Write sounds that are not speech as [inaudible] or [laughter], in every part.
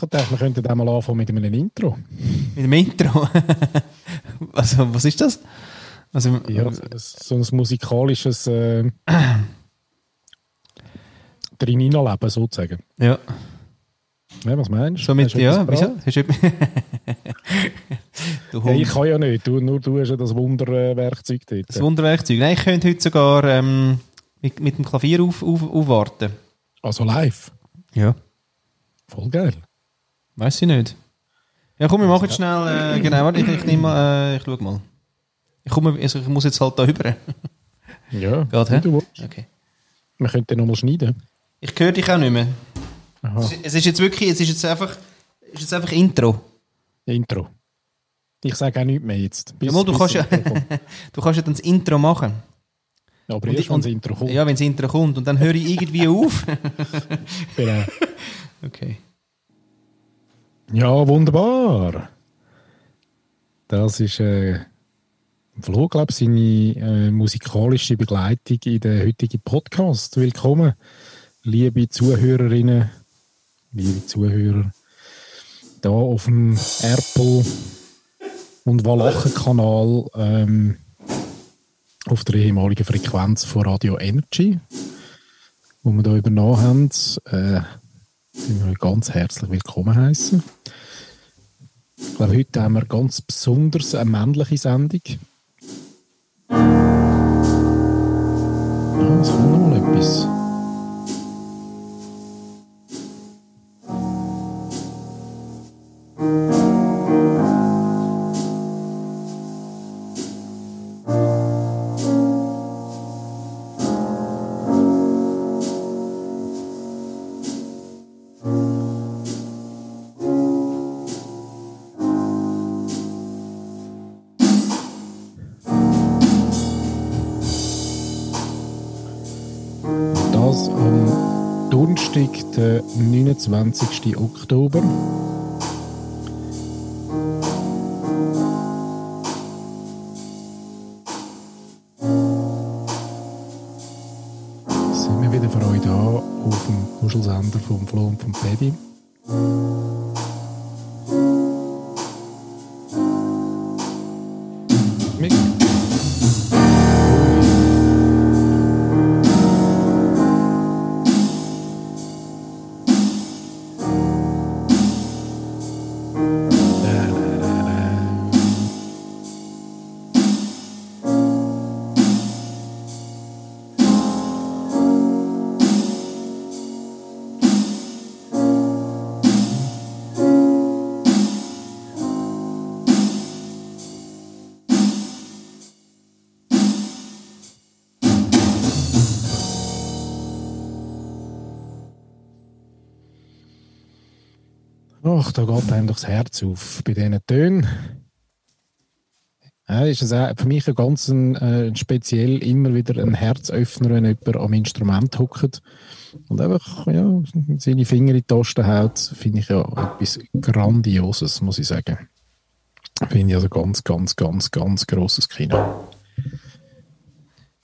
Ich dachte, wir könnten dann mal anfangen mit einem Intro. Mit dem Intro? [laughs] also, was ist das? Also, ja, so ein musikalisches äh, [clears throat] Drin-Leben sozusagen. Ja. Ja, was meinst du? So mit, ja, wieso? du ja, [laughs] ich kann ja nicht, du, nur du hast ja das Wunderwerkzeug dort. Das Wunderwerkzeug? Nein, ich könnte heute sogar ähm, mit, mit dem Klavier auf, auf, aufwarten. Also live? Ja. Voll geil. Weiß ich nicht. Ja, komm, wir machen jetzt schnell, äh, genau, ich, ich nehme mal, äh, ich schau mal. Ich, komme, also ich muss jetzt halt da rüber. [laughs] ja, Geht, hä? du willst. Okay. Wir könnten nochmal schneiden. Ich höre dich auch nicht mehr. Aha. Es ist jetzt wirklich, es ist jetzt einfach, ist jetzt einfach Intro. Intro. Ich sage auch nichts mehr jetzt. Bis, ja, mal, du, kannst ja, [laughs] du kannst ja dann das Intro machen. Ja, aber erst, wenn das Intro kommt. Ja, wenn das Intro kommt. Und dann höre ich irgendwie auf. [laughs] genau. Okay. Ja, wunderbar. Das ist äh, Flo, glaube ich, seine äh, musikalische Begleitung in den heutigen Podcast. Willkommen, liebe Zuhörerinnen, liebe Zuhörer, da auf dem Apple und Walachen-Kanal ähm, auf der ehemaligen Frequenz von Radio Energy, wo wir hier übernommen haben. Äh, wir ganz herzlich willkommen heißen. Ich glaube, heute haben wir ganz besonders eine männliche Sendung. Ja, es kommt noch mal etwas. Donnerstag, der 29. Oktober. Das Herz auf bei diesen Tönen. Ja, ist es auch für mich ein ganz ein, äh, speziell immer wieder ein Herzöffner, wenn jemand am Instrument hockt und einfach ja, seine Finger in die Tasten haut, finde ich ja etwas Grandioses, muss ich sagen. Finde ich also ganz, ganz, ganz, ganz grosses Kino.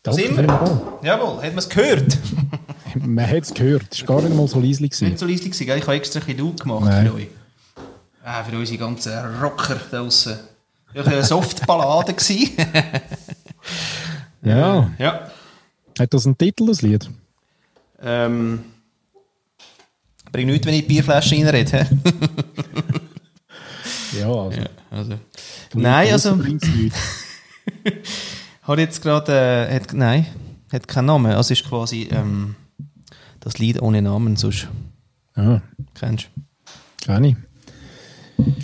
Das immer. Jawohl, hat [laughs] man es gehört? man hat es gehört. Es war gar nicht mal so leislich. Nicht so leislich, ich habe extra ein bisschen gemacht Nein. für euch. Ah, für unsere ganzen Rocker da draussen. Das war eine Softballade. ja. ja. Hat das einen Titel, das Lied? Ähm. Bringt nichts, wenn ich die Bierflasche reinrede. [laughs] ja, also. Ja, also. Nein, also. [laughs] hat jetzt gerade. Äh, hat, nein, hat keinen Namen. Also ist quasi ähm, das Lied ohne Namen sonst. Ah. Kennst du? Kenn ich.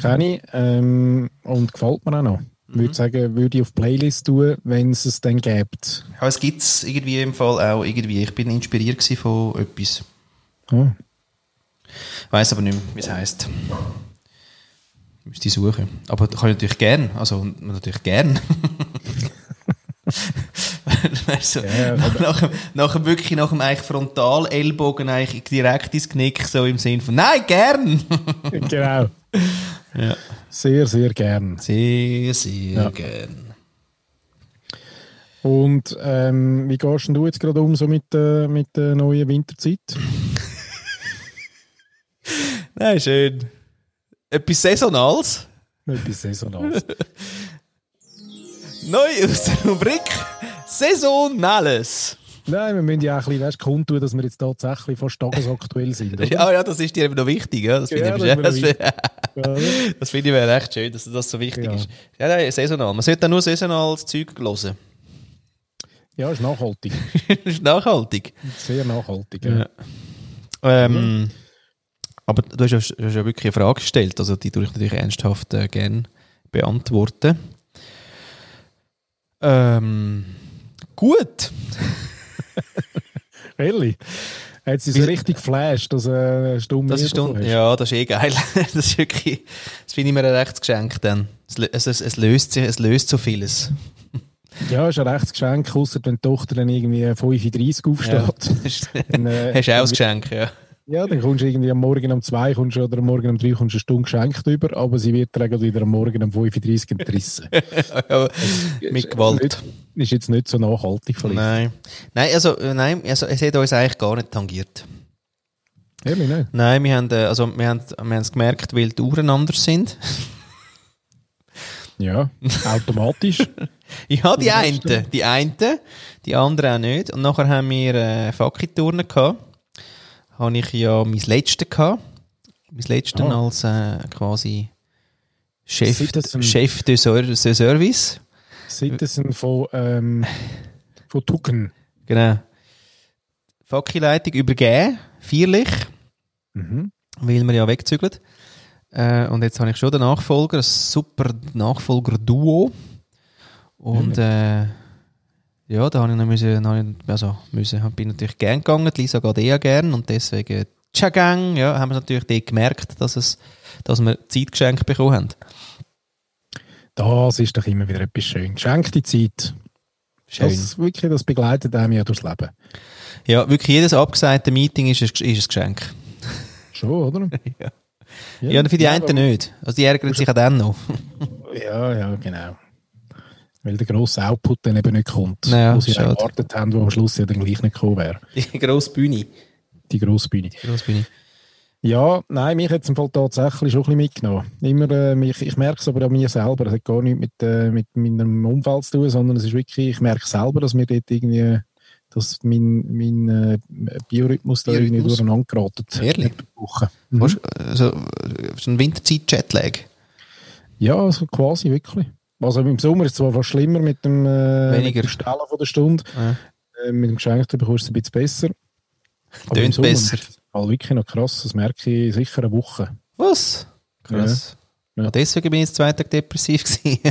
Kenn ich. Ähm, und gefällt mir auch noch. Ich würde mhm. sagen, würde ich auf Playlist tun, wenn es es dann gibt. Ja, es gibt es irgendwie im Fall auch irgendwie. Ich bin inspiriert von etwas. Oh. Weiß aber nicht mehr, wie es heisst. Müsste ich suchen. Aber kann ich natürlich gern. Also natürlich gern. [laughs] [laughs] [laughs] du, ja, nach, nach, nach, wirklich nach dem eigentlich Frontal-Ellbogen eigentlich direkt ins Knick, so im Sinn von Nein, gern! [laughs] genau. Ja. Sehr, sehr gern. Sehr, sehr ja. gern. Und ähm, wie gehst du jetzt gerade um so mit, äh, mit der neuen Winterzeit? [laughs] Nein, schön. Etwas Saisonales. Etwas Saisonales. Neu aus der Rubrik Saisonales. Nein, wir müssen ja auch ein bisschen weißt, kundtun, dass wir jetzt tatsächlich fast tagesaktuell sind. Oder? [laughs] Ja, ja, das ist dir eben noch wichtig. Ja? Das finde Ja, ich, das mir [laughs] das, finde ich mir recht schön, dass das so wichtig Ja. ist. Ja, nein, saisonal. Man sollte nur saisonales Zeug hören. ja, ist nachhaltig. [laughs] ist nachhaltig. Sehr nachhaltig. Ja. Ja. Ähm, Aber du hast, ja, hast ja wirklich eine Frage gestellt, also die tue ich natürlich ernsthaft äh, gerne beantworten. Ähm, gut. Ehrlich? Hat sie so richtig geflasht, dass eine Stunde Das ist, hast? ja, das ist eh geil. [laughs] Das ist wirklich, das finde ich mir ein rechtes Geschenk dann. Es, es, es, löst sich, es löst so vieles. Ja, ist ein rechtes Geschenk, außer wenn die Tochter dann irgendwie 35 aufsteht. [laughs] Dann, äh, Hast du auch ein Geschenk, ja. Ja, dann kommst du irgendwie am Morgen um 2 kommst du, oder am Morgen um 3 kommst du eine Stunde geschenkt über, aber sie wird dann wieder am Morgen um 35 entrissen. [laughs] ja mit Gewalt. Ist jetzt nicht so nachhaltig vielleicht. Nein. Nein, also, äh, nein, also es hat uns eigentlich gar nicht tangiert. Ehrlich nicht? Nein, wir haben, äh, also, wir haben, wir haben es gemerkt, weil die Uhren anders sind. [laughs] Ja, automatisch. [laughs] Ja, die einen, die einen, die anderen auch nicht. Und nachher haben wir äh, Fakki-Turnen gehabt. Habe ich ja mein letztes gehabt. Mein letztes Ah. als äh, quasi Chef, Citizen. Chef de, Ser de Service. Citizen von, ähm, von Tucken. Genau. Fakki-Leitung übergeben, feierlich, Mhm. weil wir ja wegzügeln. Äh, und jetzt habe ich schon den Nachfolger, ein super Nachfolger-Duo. Und äh, ja, da habe ich noch müssen, habe ich, also müssen, bin natürlich gern gegangen, die Lisa geht eher gern und deswegen Tschaggang, ja, haben wir natürlich dort gemerkt, dass, es, dass wir Zeit geschenkt bekommen haben. Das ist doch immer wieder etwas schön. Geschenkte Zeit. Schön. Das, wirklich, das begleitet einem ja durchs Leben. Ja, wirklich jedes abgesagte Meeting ist ein, ist ein Geschenk. Schon, oder? [laughs] Ja. Ja, und für die einen aber- nicht. Also die ärgern sich auch dann noch. Ja, ja, genau. Weil der grosse Output dann eben nicht kommt, Ja, wo sie erwartet haben, wo am Schluss ja dann gleich nicht gekommen wäre. [laughs] Die grosse Bühne. Die grosse Bühne. Die grosse Bühne. Ja, nein, mich hat es im Fall tatsächlich schon ein bisschen mitgenommen. Immer, äh, mich, ich merke es aber an mir selber. Es hat gar nichts mit, äh, mit meinem Umfeld zu tun, sondern es ist wirklich, ich merke selber, dass mir dort irgendwie, dass mein, mein äh, Biorhythmus da irgendwie durcheinander geraten. Ehrlich? Mhm. Also, so ein Winterzeit-Jetlag. Ja, also quasi wirklich. Also im Sommer ist es zwar fast schlimmer mit dem, äh, Weniger. mit dem Stellen von der Stunde. Ja. Äh, mit dem Geschenkten bekommst du es ein bisschen besser. Aber Tönt besser. ist es halt wirklich noch krass. Das merke ich sicher eine Woche. Was? Krass. Ja. Ja. Deswegen bin ich jetzt zwei Tage depressiv gewesen. [laughs]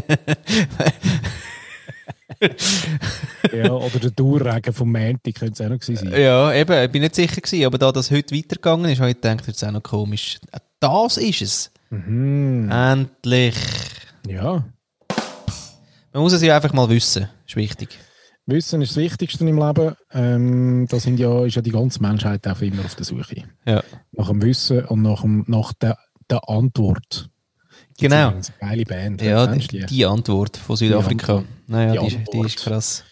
Ja, oder der Dauerregen vom Montag könnte es auch noch gewesen sein. ja, eben, ich bin nicht sicher gewesen, aber da das heute weitergegangen ist, habe ich gedacht, das ist auch noch komisch. Ah, Das ist es. Mhm. Endlich. Ja. Man muss es ja einfach mal wissen. Ist wichtig. Wissen ist das Wichtigste im Leben. Ähm, da sind ja, ist ja die ganze Menschheit auch immer auf der Suche. Ja. Nach dem Wissen und nach, dem, nach der, der Antwort. Genau. übrigens Eine geile Band. Ja, die, die Antwort von Südafrika. Antwort. Naja, Die die, ist- die ist krass.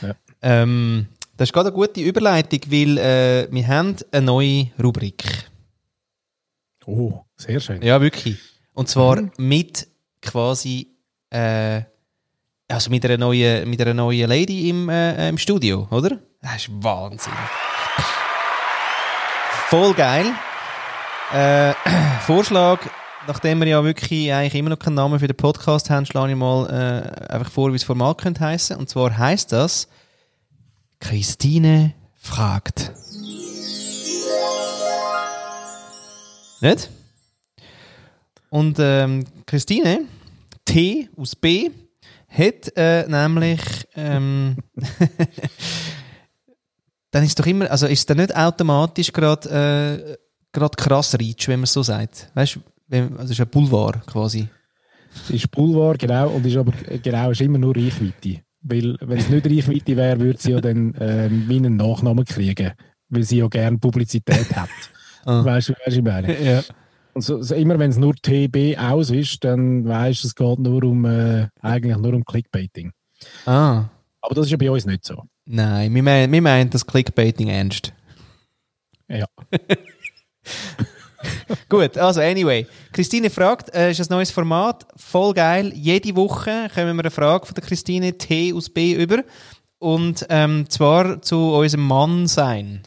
Ja. Ähm, das ist gerade eine gute Überleitung, weil äh, wir haben eine neue Rubrik. Oh, sehr schön. Ja, wirklich. Und zwar Mhm. mit quasi äh, also mit einer neuen, mit einer neuen Lady im, äh, im Studio, oder? Das ist Wahnsinn. Voll geil. Äh, [clears throat] Vorschlag, nachdem wir ja wirklich eigentlich immer noch keinen Namen für den Podcast haben, schlage ich mal äh, einfach vor, wie das Format könnte heißen. Und zwar heißt das Christine fragt. Nicht? Und ähm, Christine, T aus B, hat äh, nämlich. Ähm, [laughs] dann ist doch immer. Also ist es dann nicht automatisch gerade äh, grad krass Reach, wenn man es so sagt. Weißt du, also ist ein Boulevard quasi. Ist Boulevard, genau, und ist aber genau, ist immer nur Reichweite. Weil, wenn es nicht Reichweite wäre, würde sie ja dann ähm, wie einen Nachnamen kriegen. Weil sie ja gerne Publizität hat. [laughs] Ah. Weißt du, was ich meine? Ja. Und so, so immer wenn es nur TB aus ist, dann weißt du, es geht nur um, äh, eigentlich nur um Clickbaiting. Ah. Aber das ist ja bei uns nicht so. Nein, wir meinen, wir meinen das Clickbaiting ernst. Ja. [laughs] Gut, also anyway. Christine fragt, äh, ist ein neues Format, voll geil. Jede Woche kommen wir eine Frage von der Christine T aus B über. Und ähm, zwar zu unserem Mann sein.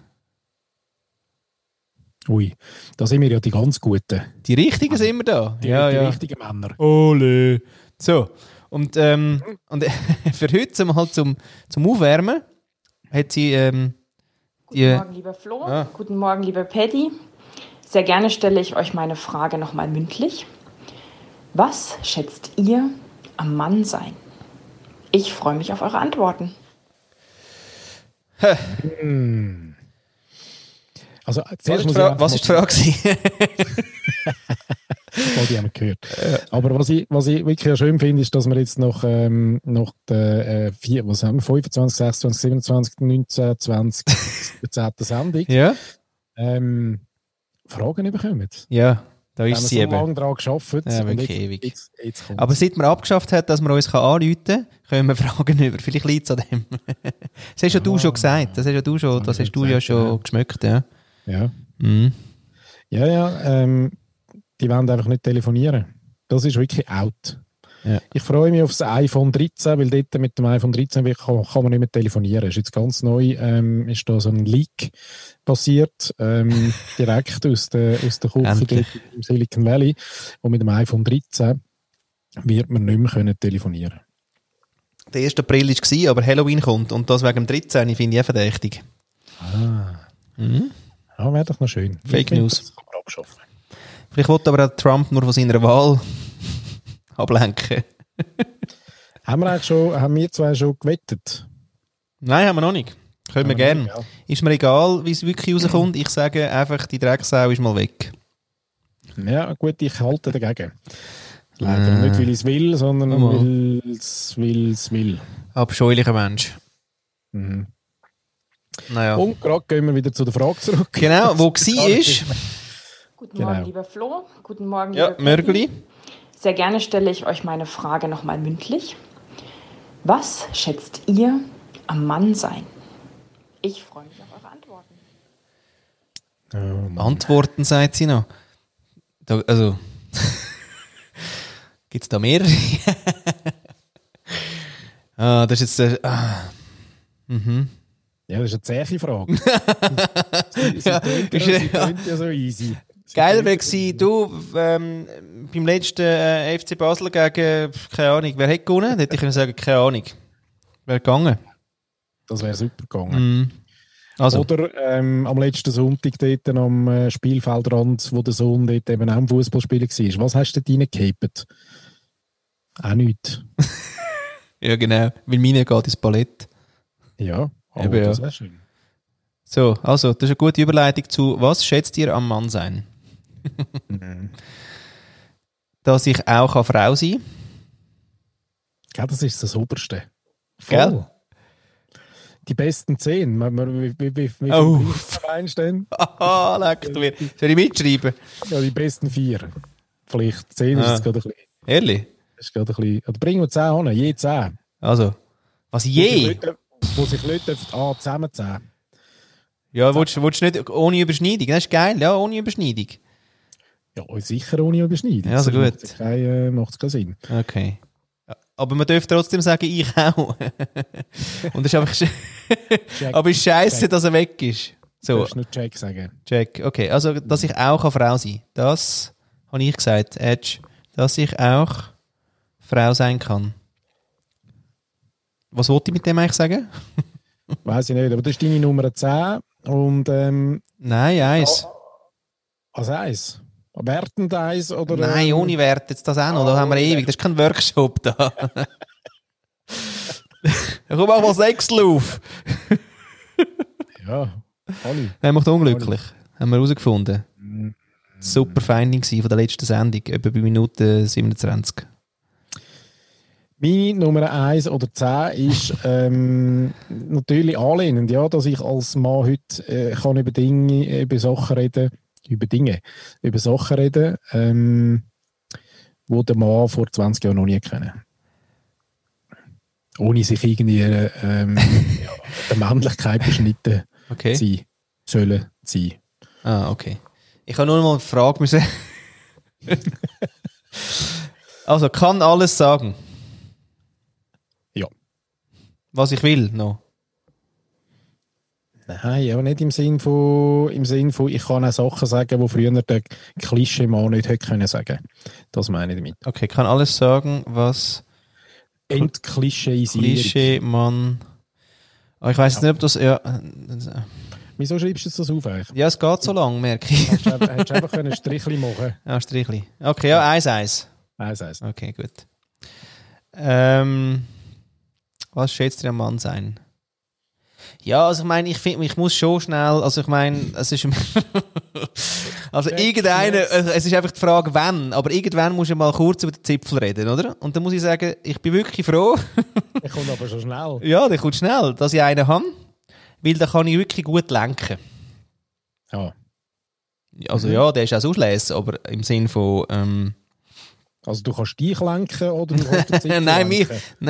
Ui, da sind wir ja die ganz Guten. Die Richtigen sind wir da. Die, ja, die ja. richtigen Männer. Ole. So. Und, ähm, und [laughs] für heute mal zum, zum Aufwärmen hat sie ähm, Guten die, Morgen, lieber Flo. Ah. Guten Morgen, lieber Paddy. Sehr gerne stelle ich euch meine Frage nochmal mündlich. Was schätzt ihr am Mann sein? Ich freue mich auf eure Antworten. Also, was, ist die Frage, was ist die Frage? Oh, die haben wir gehört. Aber was ich, was ich wirklich schön finde, ist, dass wir jetzt noch, ähm, noch der, äh, vier, was haben wir, 25, 26, 27, 19, 20, 17. Sendung, ja? ähm, Fragen bekommen. Ja, da Wir ist haben sie so eben. lange daran gearbeitet. Ja, wirklich jetzt, ewig. Jetzt, jetzt. Aber seit man abgeschafft hat, dass man uns kann anrufen kann, können wir [laughs] Fragen über. Vielleicht liegt es an dem. [laughs] das hast ja du schon gesagt. Das hast ja du schon, das hast du ja schon ja. geschmeckt, ja. Ja. Mhm. ja, ja, ähm, die wollen einfach nicht telefonieren. Das ist wirklich out. Ja. Ich freue mich auf das iPhone 13, weil dort mit dem iPhone 13 wirklich kann, kann man nicht mehr telefonieren. Ist jetzt ganz neu, ähm, ist da so ein Leak passiert, ähm, [laughs] direkt aus der, aus der Küche im Silicon Valley. Und mit dem iPhone 13 wird man nicht mehr können telefonieren Der 1. April war, aber Halloween kommt und das wegen dem 13. finde ich auch verdächtig. Mhm. Ja, wäre doch noch schön. Fake Ich finde, News. Abschaffen. Vielleicht wollte aber auch Trump nur von seiner Wahl [laughs] ablenken. Haben wir eigentlich schon, haben wir zwei schon gewettet? Nein, haben wir noch nicht. Können wir Haben wir gerne. nicht, Ist mir egal, wie es wirklich rauskommt. Ich sage einfach, die Drecksau ist mal weg. Ja, gut, ich halte dagegen. Leider Äh. nicht, weil ich es will, sondern weil es will, es will. Abscheulicher Mensch. Mhm. Naja. Und gerade gehen wir wieder zu der Frage zurück. Genau, wo gsi ist. Guten Genau. Morgen, lieber Flo. Guten Morgen, Ja, lieber Paddy. Mörgeli. Sehr gerne stelle ich euch meine Frage nochmal mündlich. Was schätzt ihr am Mann sein? Ich freue mich auf eure Antworten. Ähm, Antworten, sagt sie noch. Da, also. [laughs] Gibt es da mehrere? [laughs] ah, das ist jetzt. Äh, ah. Mhm. Ja, das ist eine zähe Frage. [laughs] sie, sie, Ja, ja, ist- tönt ja so easy. Sie Geil wäre ja gewesen, du, ähm, beim letzten äh, FC Basel gegen, keine Ahnung, wer hätte gewonnen? Dann hätte ich können sagen, keine Ahnung. Wer gegangen? Das wäre super gegangen. Mhm. Also, Oder ähm, am letzten Sonntag dort am äh, Spielfeldrand, wo der Sohn dort eben auch am Fußballspielen war. Was hast du dort reingehabt? Auch nichts. [laughs] ja genau, weil meine geht ins Ballett. Ja, aber Eben, ja. das wäre schön. So, also, das ist eine gute Überleitung zu, was schätzt ihr am Mann sein? Mhm. [laughs] Dass ich auch eine Frau sein Gell, das ist das Oberste. Gell? Die besten zehn. Wie, wie, wie, wie Oh. einstehen? Haha, [laughs] leck du mir. Soll ich mitschreiben? Ja, die besten vier. Vielleicht zehn ist Ah. jetzt gerade ein bisschen. Ehrlich? Ist gerade ein bisschen oder bringen wir zehn an, je zehn. Also, was je? Wo sich Leute ah, zusammen zehn. Ja, willst, du- willst du nicht ohne Überschneidung? Das ist geil, ja, ohne Überschneidung. Ja, sicher ohne Überschneidung. Ja, also gut. Macht es keinen äh, macht's keinen Sinn. Okay. Aber man darf trotzdem sagen, ich auch. [laughs] Und das ist einfach. Aber ist scheiße, dass er weg ist. Du So, darfst nur Check sagen. check. Okay, also, dass ich auch eine Frau sein kann. Das habe ich gesagt, Edge. Dass ich auch Frau sein kann. Was wollte ich mit dem eigentlich sagen? [laughs] Weiß ich nicht, aber das ist deine Nummer 10 und ähm, Nein, eins. als eins. Wertend eins oder. Nein, ähm, ohne Wert. Jetzt das auch noch. Da haben wir ewig. Das ist kein Workshop da. [laughs] Komm, mach mal Sechstel auf. Ja, alle. Nein, macht unglücklich. Haben wir herausgefunden. Mm. Super Finding von der letzten Sendung, etwa bei Minute 27. Meine Nummer 1 oder 10 ist ähm, natürlich anlehnend, ja, dass ich als Mann heute äh, kann über Dinge, über Sachen reden, über Dinge, über Sachen reden, ähm, wo der Mann vor 20 Jahren noch nie kennen. Ohne sich irgendwie äh, ähm, [laughs] ja, der Männlichkeit beschnitten Okay. sein sollen sein. Ah, okay. Ich habe nur mal eine Frage müssen. [laughs] also, kann alles sagen. Was ich will noch. Nein, ja, nicht im Sinn von, im Sinn von, ich kann auch Sachen sagen, die früher der Klischee-Mann nicht hätte können sagen. Das meine ich damit. Okay, kann alles sagen, was Entklischeisierung. Klischee man. Aber ich weiß nicht, ob das. Ja, Wieso schreibst du das auf eigentlich? ja es geht so lang, merke ich. Hättest du einfach- können ein Strichli machen [laughs] Ja, Strichli. Okay, ja, eins, eins. Eins, eins. Okay, gut. Ähm, was schätzt ihr am Mann sein? Ja, also ich meine, ich finde, ich muss schon schnell, also ich meine, es ist, [laughs] also irgendeine, es ist einfach die Frage, wann, aber irgendwann muss ich mal kurz über den Zipfel reden, oder? Und dann muss ich sagen, ich bin wirklich froh, [laughs] Ich komme aber schon schnell. ja, der kommt schnell, dass ich einen habe, weil da kann ich wirklich gut lenken. Ja. Also ja, der ist auch auslässig, aber im Sinn von, ähm, Also du kannst dich lenken oder du kannst [laughs] den Nein, mich-. [laughs]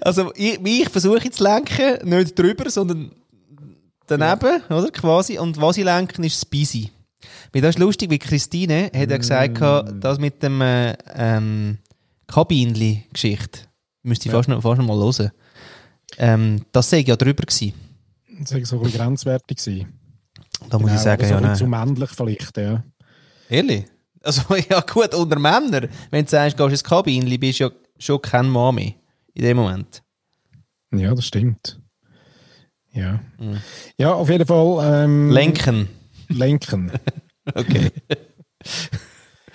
Also, ich, ich versuche zu lenken, nicht drüber, sondern daneben, oder? Quasi. Und was ich lenken, ist das Busy. Weil das ist lustig, wie Christine hat ja gesagt, Mm. das mit dem äh, ähm, Kabinli-Geschichte, müsste ich Ja. fast, noch, fast noch mal hören. Ähm, das sei ja drüber gewesen. Das war so ein grenzwertig. gewesen. Da muss ich Genau, sagen, so ja, nein. zu männlich vielleicht, ja. Ehrlich? Also, [laughs] ja gut, unter Männern, wenn du sagst, gehst ins Kabinli, bist du ja schon kein mehr. In dem Moment. Ja, das stimmt. Ja. Mhm. Ja, auf jeden Fall. Ähm, Lenken. Lenken. [laughs] Okay. [laughs]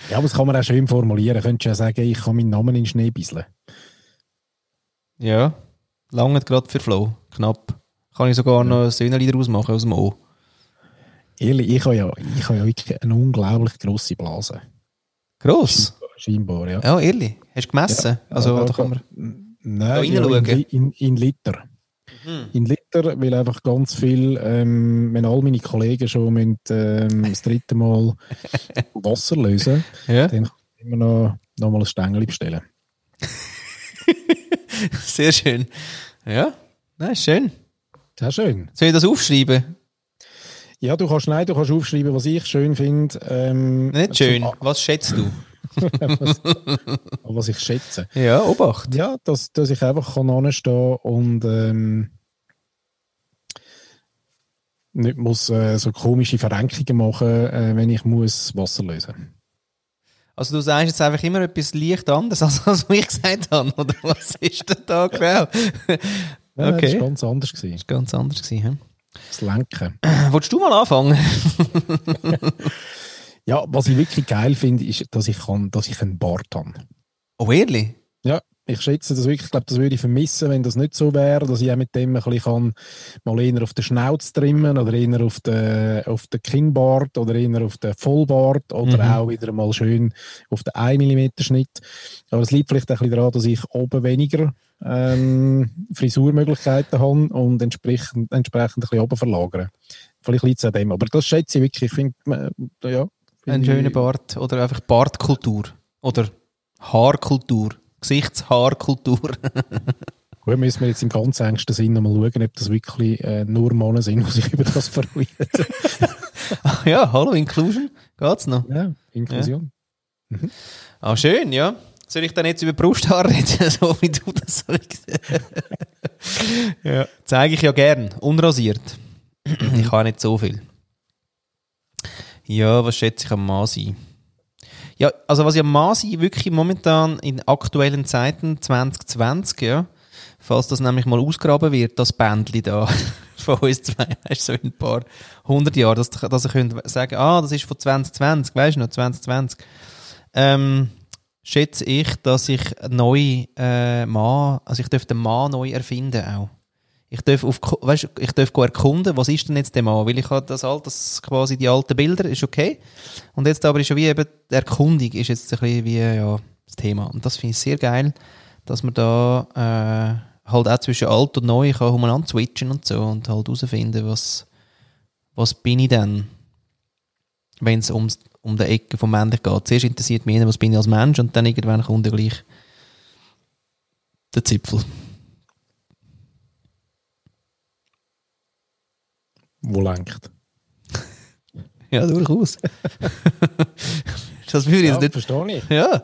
Ja, aber das kann man auch schön formulieren. Könntest du ja sagen, ich kann meinen Namen in den Schnee bisseln. Ja, lange gerade für Flow. Knapp. Kann ich sogar noch ein Söhnchen daraus machen aus dem O. Ehrlich, ich habe ja, ich habe ja wirklich eine unglaublich grosse Blase. Gross. Scheinbar, ja. Ja, ehrlich. Hast du gemessen? also, Ja, da kann man. Nein, Da ja, in, reinschauen. In, in Liter. Mhm. In Liter, weil einfach ganz viel, ähm, wenn all meine Kollegen schon müssen, ähm, das dritte Mal [laughs] Wasser lösen, Ja, dann kann ich immer noch, noch mal ein Stängel bestellen. [laughs] sehr schön. Ja, nein, ist schön. Sehr schön. Soll ich das aufschreiben? Ja, du kannst, nein, du kannst aufschreiben, was ich schön finde. Ähm, Nicht schön. zum- Was schätzt du? [laughs] was, was ich schätze. Ja, Obacht. Ja, dass, dass ich einfach kann anstehen und ähm, nicht muss äh, so komische Verrenkungen machen, äh, wenn ich muss Wasser lösen. Also, du sagst jetzt einfach immer etwas leicht anderes, [laughs] als was ich gesagt habe. Oder was ist denn da genau? Ja, Das Okay. war ganz anders. Gewesen. Das war ganz anders. Gewesen, Das Lenken. hä? Wolltest du mal anfangen? [laughs] Ja, was ich wirklich geil finde, ist, dass ich, kann, dass ich einen Bart habe. Oh, ehrlich? Ja, ich schätze das wirklich. Ich glaube, das würde ich vermissen, wenn das nicht so wäre, dass ich auch mit dem ein bisschen kann, mal eher auf den Schnauz trimmen oder eher auf den, auf den Kinnbart oder eher auf den Vollbart oder Mhm. auch wieder mal schön auf den 1 mm Schnitt. Aber es liegt vielleicht auch ein bisschen daran, dass ich oben weniger ähm, Frisurmöglichkeiten habe und entsprechend, entsprechend ein bisschen oben verlagern. Vielleicht liegt es an dem. Aber das schätze ich wirklich. Ich finde, äh, ja. Ein schöner Bart oder einfach Bartkultur oder Haarkultur, Gesichtshaarkultur. [laughs] Gut, müssen wir jetzt im ganz engsten Sinn mal schauen, ob das wirklich äh, nur Männer sind, die sich [laughs] über das freuen. [laughs] Ja, hallo Inclusion, geht's noch? ja, Inklusion. Ah schön, ja. Soll ich dann jetzt über Brusthaar reden, so wie du das sagst? ja. Zeige ich ja gern, unrasiert. ich habe nicht so viel. Ja, was schätze ich am Mann sein? Ja, also was Mann sein wirklich momentan in aktuellen Zeiten 2020, ja, falls das nämlich mal ausgraben wird, das Bändli da [laughs] von uns zwei, weißt du, so in ein paar hundert Jahren, dass, dass ihr könnt sagen, ah, das ist von 2020, weißt du noch, 2020. Ähm, schätze ich, dass ich neu äh, Mann, also ich darf den Mann neu erfinden auch. Ich darf, auf, weißt, ich darf erkunden, was ist denn jetzt der Mann? Weil ich habe das alt, das quasi die alten Bilder, ist okay. Und jetzt aber ist schon wie eben die Erkundung ist jetzt ein bisschen wie ja, das Thema. Und das finde ich sehr geil, dass man da äh, halt auch zwischen alt und neu kann umeinander switchen und so und halt herausfinden, was, was bin ich denn, wenn es ums, um die Ecke vom Männlich geht. Zuerst interessiert mich, was bin ich als Mensch und dann irgendwann kommt gleich der Zipfel. Wo lenkt? [laughs] Ja, durchaus. das würde ich Ja, nicht. verstehe ich. Ja.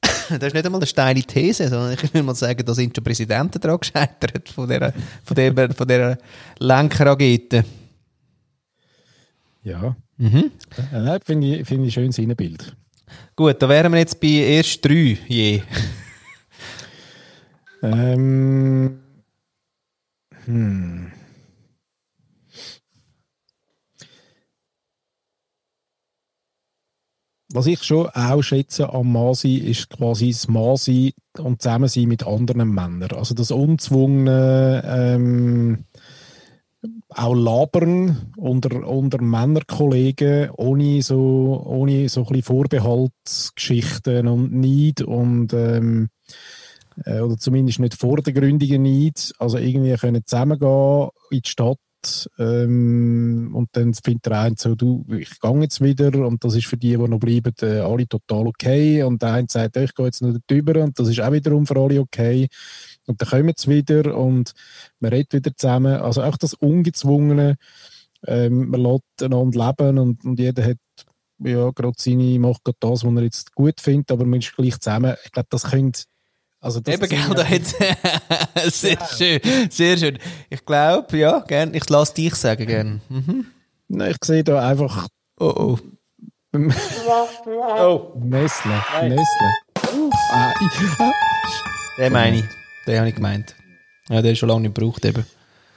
Das ist nicht einmal eine steile These, sondern ich will mal sagen, da sind schon Präsidenten daran gescheitert von dieser, von dieser, von dieser Lenkeragete. Ja. Mhm. Äh, Nein, finde ich, finde ich ein schönes Innenbild. Gut, da wären wir jetzt bei erst drei je. Ähm, hm. Was ich schon auch schätze am Masi ist quasi das Masi und Zusammensein mit anderen Männern. Also das unzwungene ähm, auch Labern unter, unter Männerkollegen ohne so, ohne so ein bisschen Vorbehaltsgeschichten und Neid und ähm, äh, oder zumindest nicht vordergründigen Neid. Also irgendwie können zusammengehen in die Stadt ähm, und dann findet der eine so, du, ich gehe jetzt wieder und das ist für die, die noch bleiben, äh, alle total okay und der eine sagt, ich gehe jetzt noch drüber und das ist auch wiederum für alle okay und dann kommen sie wieder und man redet wieder zusammen. Also auch das Ungezwungene, ähm, man lässt einander leben und, und jeder hat ja gerade seine, macht gerade das, was er jetzt gut findet, aber man ist gleich zusammen. Ich glaube, das könnte also das Eben, gell, da [laughs] ja- hat Sehr schön, sehr schön. Ich glaube, ja, gern. Ich lasse dich sagen, gern. Mhm. Nein, ich sehe da einfach Oh, oh. oh. Nestle. Nestle. Ah. Den meine ich. Den habe ich gemeint. Ja, der ist schon lange nicht gebraucht eben.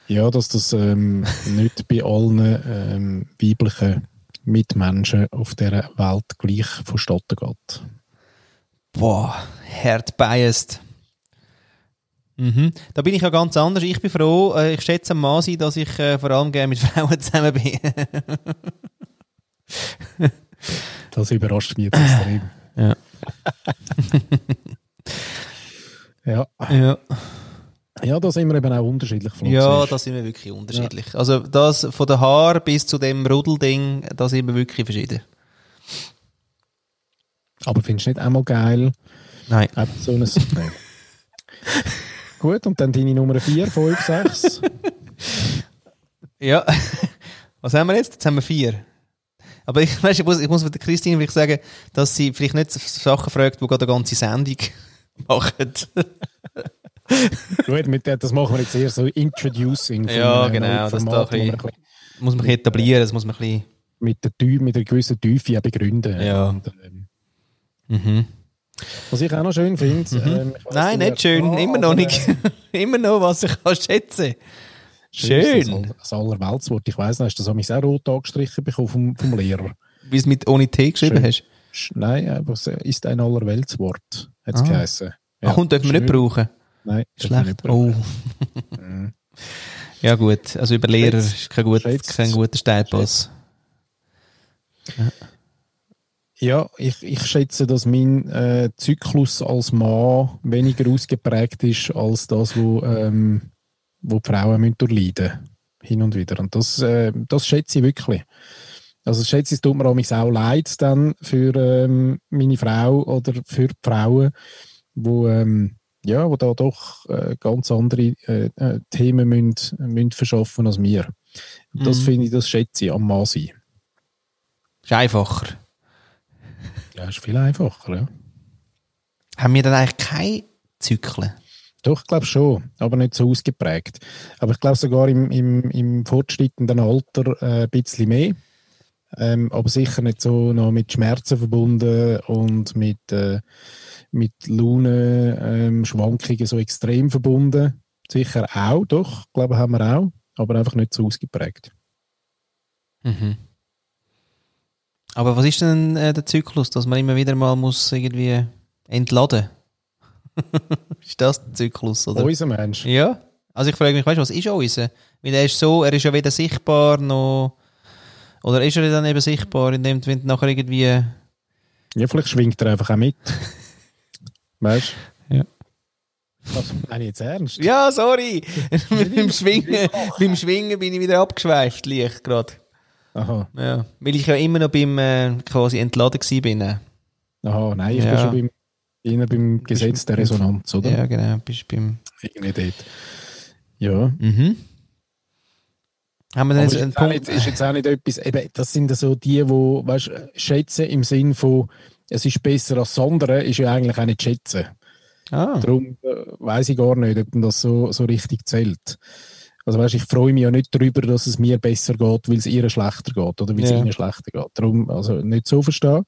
Ja, dass das ähm, nicht bei allen ähm, weiblichen Mitmenschen auf dieser Welt gleich vonstatten geht. Boah, hart biased. Mhm. Da bin ich ja ganz anders. Ich bin froh, äh, ich schätze am Masi, dass ich äh, vor allem gerne mit [laughs] Frauen zusammen bin. Das überrascht mich jetzt extrem. [clears throat] Ja. [laughs] Ja, ja. ja da sind wir eben auch unterschiedlich. ja, da sind wir wirklich unterschiedlich. Also das von der Haar bis zu dem Rudelding, da sind wir wirklich verschieden. Aber findest du nicht einmal geil? Nein. Einfach so ein Nein. [laughs] Gut, und dann deine Nummer 4, 5, 6. Ja. Was haben wir jetzt? Jetzt haben wir vier. Aber ich, [laughs] weißt, ich, muss, ich muss mit der Christine vielleicht sagen, dass sie vielleicht nicht Sachen fragt, die gerade eine ganze Sendung [laughs] machen. Gut, mit der, das machen wir jetzt eher so Introducing. Ja, genau, das da bisschen- bisschen muss man etablieren, das muss man ein bisschen... mit, der mit einer gewissen Tiefe begründen. Ja. Und, ähm, Mhm. Was ich auch noch schön finde. Ich weiss Nein, nicht schön, wer- immer noch aber, nicht. [laughs] immer noch, was ich kann schätzen. Schön. Das, das Allerweltswort. Ich weiss nicht, hast du das mich auch rot angestrichen bekommen vom, vom Lehrer? Wie es mit ohne T geschrieben Schön. hast. Nein, aber es ist ein Allerweltswort, hat es Ah. geheißen. Ach, und dürfen wir nicht brauchen. Nein, Schlecht. nicht Oh. Mhm. [laughs] Ja gut, also über Lehrer ist kein, gut, kein guter Steilpass. Ja, ich, ich schätze, dass mein äh, Zyklus als Mann weniger ausgeprägt ist als das, wo, ähm, wo die Frauen müssen durchleiden Hin und wieder. Und das, äh, das schätze ich wirklich. Also das schätze ich, es tut mir auch auch leid dann für ähm, meine Frau oder für die Frauen, wo, ähm, ja, wo da doch äh, ganz andere äh, äh, Themen müssen, müssen verschaffen als. Und das Mhm. finde ich, das schätze ich am Mann sein. Ist einfacher. Ja, ist viel einfacher, ja. Haben wir dann eigentlich keine Zyklen? Doch, ich glaube schon, aber nicht so ausgeprägt. Aber ich glaube sogar im, im, im fortschreitenden Alter äh, ein bisschen mehr. Ähm, aber sicher nicht so noch mit Schmerzen verbunden und mit, äh, mit Laune, ähm, so extrem verbunden. Sicher auch, doch, ich glaube, haben wir auch, aber einfach nicht so ausgeprägt. Mhm. Aber was ist denn äh, der Zyklus, dass man immer wieder mal muss irgendwie entladen? [laughs] ist das der Zyklus, oder? Unser Mensch. Ja. Also ich frage mich, weißt du, was ist unser? Weil er ist so, er ist ja weder sichtbar noch. Oder ist er dann eben sichtbar, indem du nachher irgendwie. Ja, vielleicht schwingt er einfach auch mit. [laughs] weißt du? Ja. Was, meine ich jetzt ernst? Ja, sorry! [laughs] beim, Schwingen, beim Schwingen bin ich wieder abgeschweift, leicht gerade. Aha. Ja. Weil ich ja immer noch beim äh, quasi entladen bin. äh. Aha, nein, ich Ja. bin schon beim, eher beim Gesetz der Resonanz, oder? Ja, genau, bist beim. Irgendwie dort. Ja, Mhm. Haben wir Aber jetzt ist einen jetzt, auch Punkt? nicht, ist jetzt auch nicht etwas, eben, das sind so die, die weißt, schätzen im Sinn von, es ist besser als das andere, ist ja eigentlich auch nicht schätzen. Ah, Darum äh, weiß ich gar nicht, ob denn das so, so richtig zählt. Also weißt, ich freue mich ja nicht darüber, dass es mir besser geht, weil es ihr schlechter geht oder weil es Ja. ihnen schlechter geht. Darum, also nicht so verstehen,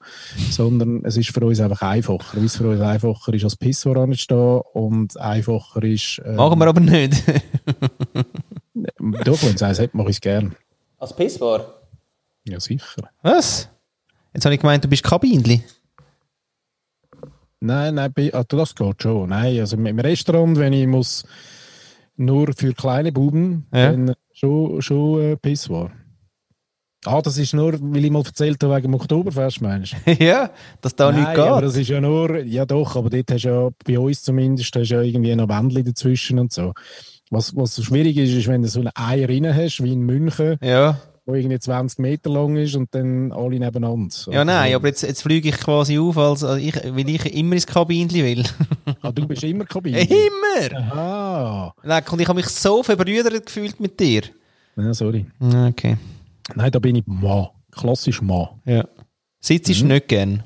sondern es ist für uns einfach einfacher. Weil es für uns einfacher ist, als Pisswar anzustehen und einfacher ist... ähm, machen wir aber nicht. [laughs] Doch, wenn es eins hat, mache ich es gern. Als Pissbar? Ja, sicher. Was? Jetzt habe ich gemeint, du bist Kabinli. Nein, nein, ah, das geht schon. Nein, also im Restaurant, wenn ich muss nur für kleine Buben, Ja. dann schon, schon äh, Piss war. Ah, das ist nur, weil ich mal erzählt habe, wegen dem Oktoberfest, meinst du? [laughs] ja, dass da Nein, nichts aber geht. das ist ja nur, ja doch, aber dort hast du ja, bei uns zumindest, hast du ja irgendwie noch Wände dazwischen und so. Was, was so schwierig ist, ist, wenn du so eine Eier rein hast, wie in München, Ja. Wo irgendwie 20 Meter lang ist und dann alle nebeneinander. ja, nein, Also, aber jetzt, jetzt fliege ich quasi auf, als, als ich, weil ich immer ins Kabinli will. [laughs] Ah, du bist immer Kabine. immer! Ah, Nein, und ich habe mich so verbrüdert gefühlt mit dir. ja, sorry. Okay. Nein, da bin ich Mann. Klassisch Mann. Ja. Sitzt Mhm. nicht gern.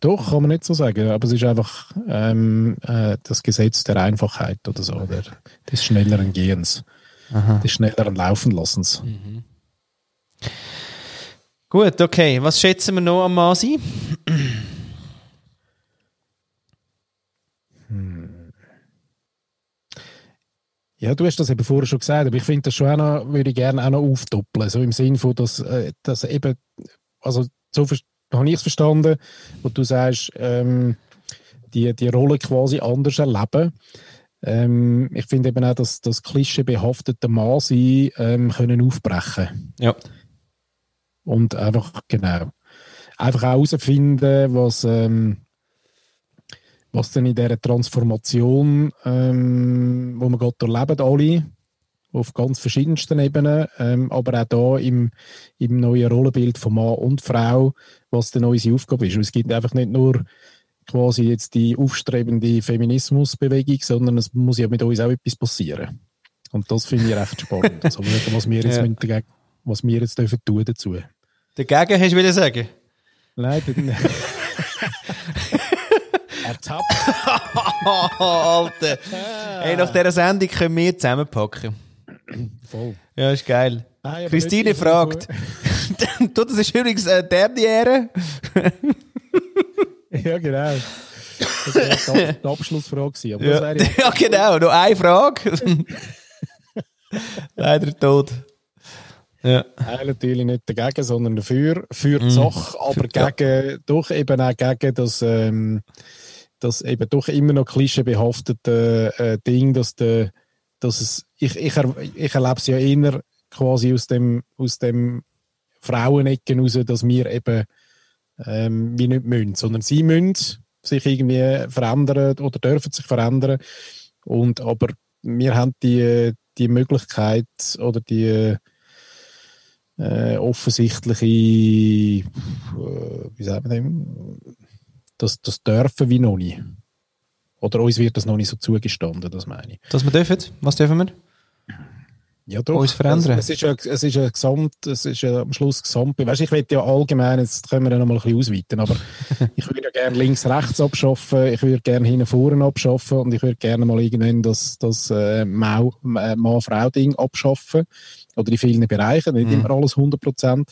Doch, kann man nicht so sagen. Aber es ist einfach ähm, äh, das Gesetz der Einfachheit oder so. Der, des schnelleren Gehens. Des schnelleren Laufenlassens. Gut, okay. Was schätzen wir noch am Masi? Ja, du hast das eben vorher schon gesagt, aber ich finde das schon auch noch, würde ich gerne auch noch aufdoppeln. So im Sinn von, dass, äh, dass eben, also so habe ich es verstanden, wo du sagst, ähm, die, die Rolle quasi anders erleben. Ähm, ich finde eben auch, dass das klischeebehaftete Mann-Sein ähm, können aufbrechen Ja. Und einfach, genau, einfach auch herausfinden, was, ähm, was denn in dieser Transformation, ähm, wo wir gerade erleben, alle, auf ganz verschiedensten Ebenen, ähm, aber auch da im, im neuen Rollenbild von Mann und Frau, was denn unsere Aufgabe ist. Und es gibt einfach nicht nur quasi jetzt die aufstrebende Feminismusbewegung, sondern es muss ja mit uns auch etwas passieren. Und das finde ich recht spannend. Also, was wir jetzt, Ja. dagegen, was wir jetzt dürfen tun dazu. Dagegen hast du wieder sagen? Nein, dann... [laughs] Ertappt. [laughs] Alter. Hey, nach dieser Sendung können wir zusammenpacken. Voll. Ja, ist geil. Nein, aber Christine nicht fragt. [laughs] du, das ist übrigens äh, Derniere. Ja, genau. Das wäre die Abschlussfrage gewesen. Aber das Ja. wäre ja ja, genau. Noch eine Frage. Leider tot. Ja. Nein, natürlich nicht dagegen, sondern dafür, für die Mm. Sache, aber Für- ja. gegen, doch eben auch gegen das, ähm, das eben doch immer noch klischeebehaftete äh, Ding, dass, der, dass es, ich, ich, er, ich erlebe es ja eher quasi aus dem, aus dem Frauenecken raus, dass wir eben ähm, wie nicht müssen, sondern sie müssen sich irgendwie verändern oder dürfen sich verändern. Und, aber wir haben die, die Möglichkeit oder die äh, offensichtliche, äh, wie sagt man dem, das, das dürfen wir noch nicht. Oder uns wird das noch nicht so zugestanden, das meine ich. Dass wir dürfen? Was dürfen wir? Ja, doch. Uns verändern. Es, es ist ja, es ist ja gesamt, es ist ja am Schluss gesamt. Weißt, ich will ja allgemein, jetzt können wir ja noch mal ein bisschen ausweiten, aber [laughs] ich würde ja gerne links, rechts abschaffen, ich würde gerne hinten, vorne abschaffen und ich würde gerne mal irgendwann das, das äh, äh, Mann-Frau-Ding abschaffen. Oder in vielen Bereichen, nicht Mhm. immer alles 100%,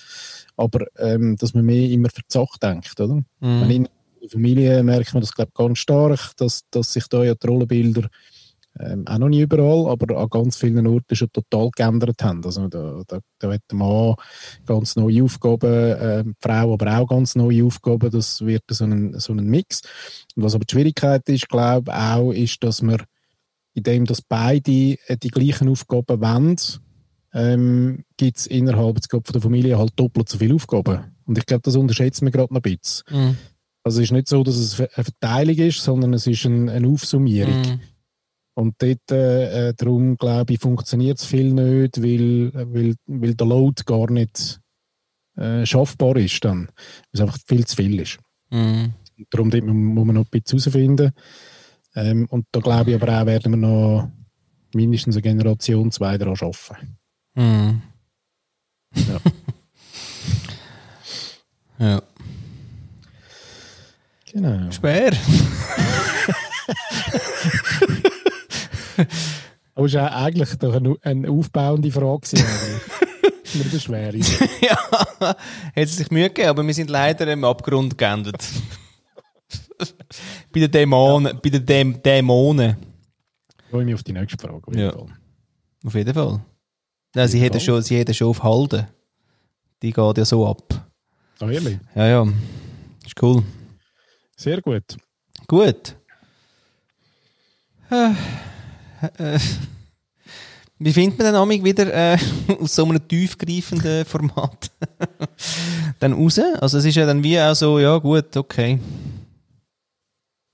aber ähm, dass man mehr immer für die Sache denkt, oder? Mhm. Wenn in der Familie merkt man das, glaube ich, ganz stark, dass, dass sich da ja die Rollenbilder ähm, auch noch nicht überall, aber an ganz vielen Orten schon total geändert haben. Also da, da, da hat der Mann ganz neue Aufgaben, ähm, die Frau aber auch ganz neue Aufgaben. Das wird so ein, so ein Mix. Und was aber die Schwierigkeit ist, glaube ich, auch, ist, dass man, indem dass beide äh, die gleichen Aufgaben wollen, ähm, gibt es innerhalb jetzt von der Familie halt doppelt so viele Aufgaben. Und ich glaube, das unterschätzt man gerade noch ein bisschen. Mhm. Also es ist nicht so, dass es eine Verteilung ist, sondern es ist ein, eine Aufsummierung. Mhm. Und dort, äh, äh, darum glaube ich, funktioniert es viel nicht, weil, weil, weil der Load gar nicht äh, schaffbar ist dann. Weil es einfach viel zu viel ist. Mhm. Und darum dort mu- muss man noch ein bisschen herausfinden. Ähm, und da glaube ich aber auch, werden wir noch mindestens eine Generation, zwei daran arbeiten. Mhm. Ja. [laughs] Ja. Genau. Schwer. [laughs] Aber es war eigentlich doch eine, eine aufbauende Frage. Nicht eine schwere. ja, es sich Mühe gegeben, aber wir sind leider im Abgrund geendet. [laughs] bei den Dämonen. Bei den Däm Dämonen. Ich freue mich auf die nächste Frage. auf jeden Ja. Fall. Auf jeden Fall. Nein, sie hätten schon, sie hätten schon auf Halden. Die geht ja so ab. Ah, ehrlich? Ja, ja. Ist cool. Sehr gut. Gut. Äh, äh, wie findet man den Amig wieder äh, [laughs] aus so einem tiefgreifenden Format [laughs] dann raus? Also es ist ja dann wie auch so, ja gut, okay.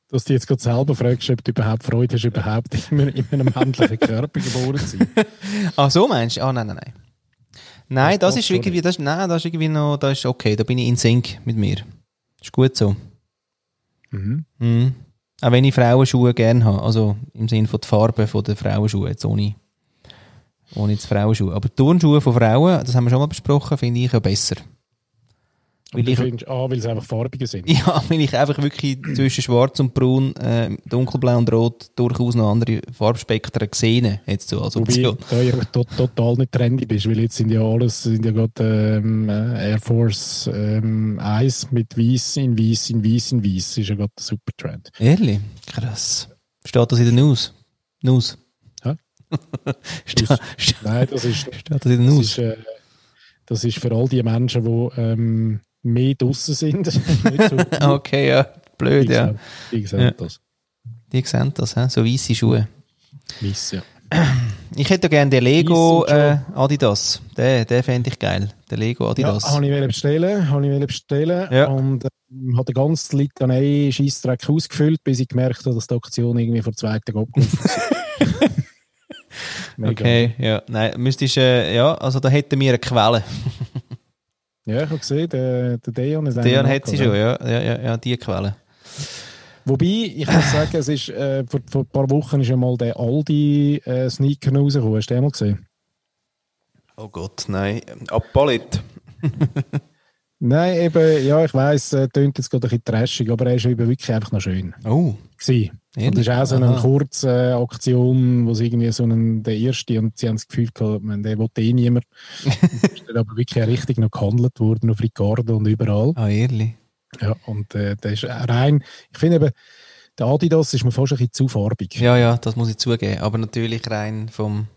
Dass du jetzt gerade selber fragst, ob du überhaupt Freude hast, überhaupt in einem, in einem männlichen Körper geboren zu sein. [laughs] Ach so meinst du? Ah, nein, nein, nein. Nein, das Das ist irgendwie, das, nein, das ist irgendwie noch, das ist okay, da bin ich in Sync mit mir. Ist gut so. Mhm. Mhm. Auch wenn ich Frauenschuhe gerne habe, also im Sinne von der Farbe von der Frauenschuhe, jetzt ohne, ohne jetzt Frauenschuhe. Aber Turnschuhe von Frauen, das haben wir schon mal besprochen, finde ich ja besser. Weil ich, findest, ah, weil sie einfach farbiger sind. [laughs] ja, weil ich einfach wirklich zwischen Schwarz und Braun, äh, Dunkelblau und Rot durchaus noch andere Farbspektren gesehen jetzt so als Wobei Option. du ja to total nicht trendy bist, weil jetzt sind ja alles, sind ja gerade ähm, äh, Air Force ähm, 1 mit Weiß in Weiß in Weiß in Weiß. ist ja gerade der super Trend. Ehrlich? Krass. Steht das in der News? News? Hä? [laughs] Nein, das ist, steht das in der das News? ist, äh, das ist für all die Menschen, die ähm, mehr draussen sind. [laughs] so, Okay, ja. Blöd, die ja. sehen- Die sehen Ja. das. Die sehen das, he? so weisse Schuhe. Weiss, ja. Ich hätte gerne den Lego äh, Adidas. Den, den fände ich geil. Den Lego Adidas. Ja, habe ich bestellen, habe ich bestellen Ja. und ähm, habe den ganzen Litanei Scheissdreck ausgefüllt, bis ich gemerkt habe, dass die Aktion irgendwie vor zwei Tagen abgelaufen ist. [laughs] Okay, ja. Nein, müsstest äh, ja, also da hätten wir eine Quelle. Ja, ich habe gesehen, der, der Dejan ist Dejan hat sie schon, ja. Ja, ja, ja, die Quelle. Wobei, ich muss sagen, es ist, äh, vor, vor ein paar Wochen ist ja mal der Aldi äh, rausgekommen. Hast du den mal gesehen? Oh Gott, nein. Appalit. [laughs] Nein, eben, ja, ich weiss, äh, tönt jetzt gerade ein bisschen trashig, aber er ist eben wirklich einfach noch schön. Oh, Gewesen. Und das ist auch so eine Aha. kurze äh, Aktion, wo sie irgendwie so einen, der erste, und sie haben das Gefühl gehabt, man, der will eh niemand. [laughs] Es ist dann aber wirklich richtig noch gehandelt worden auf Ricardo und überall. ah, ehrlich. Ja, und äh, der ist rein, ich finde eben, der Adidas ist mir fast ein bisschen zu farbig. Ja, ja, das muss ich zugeben. Aber natürlich rein vom es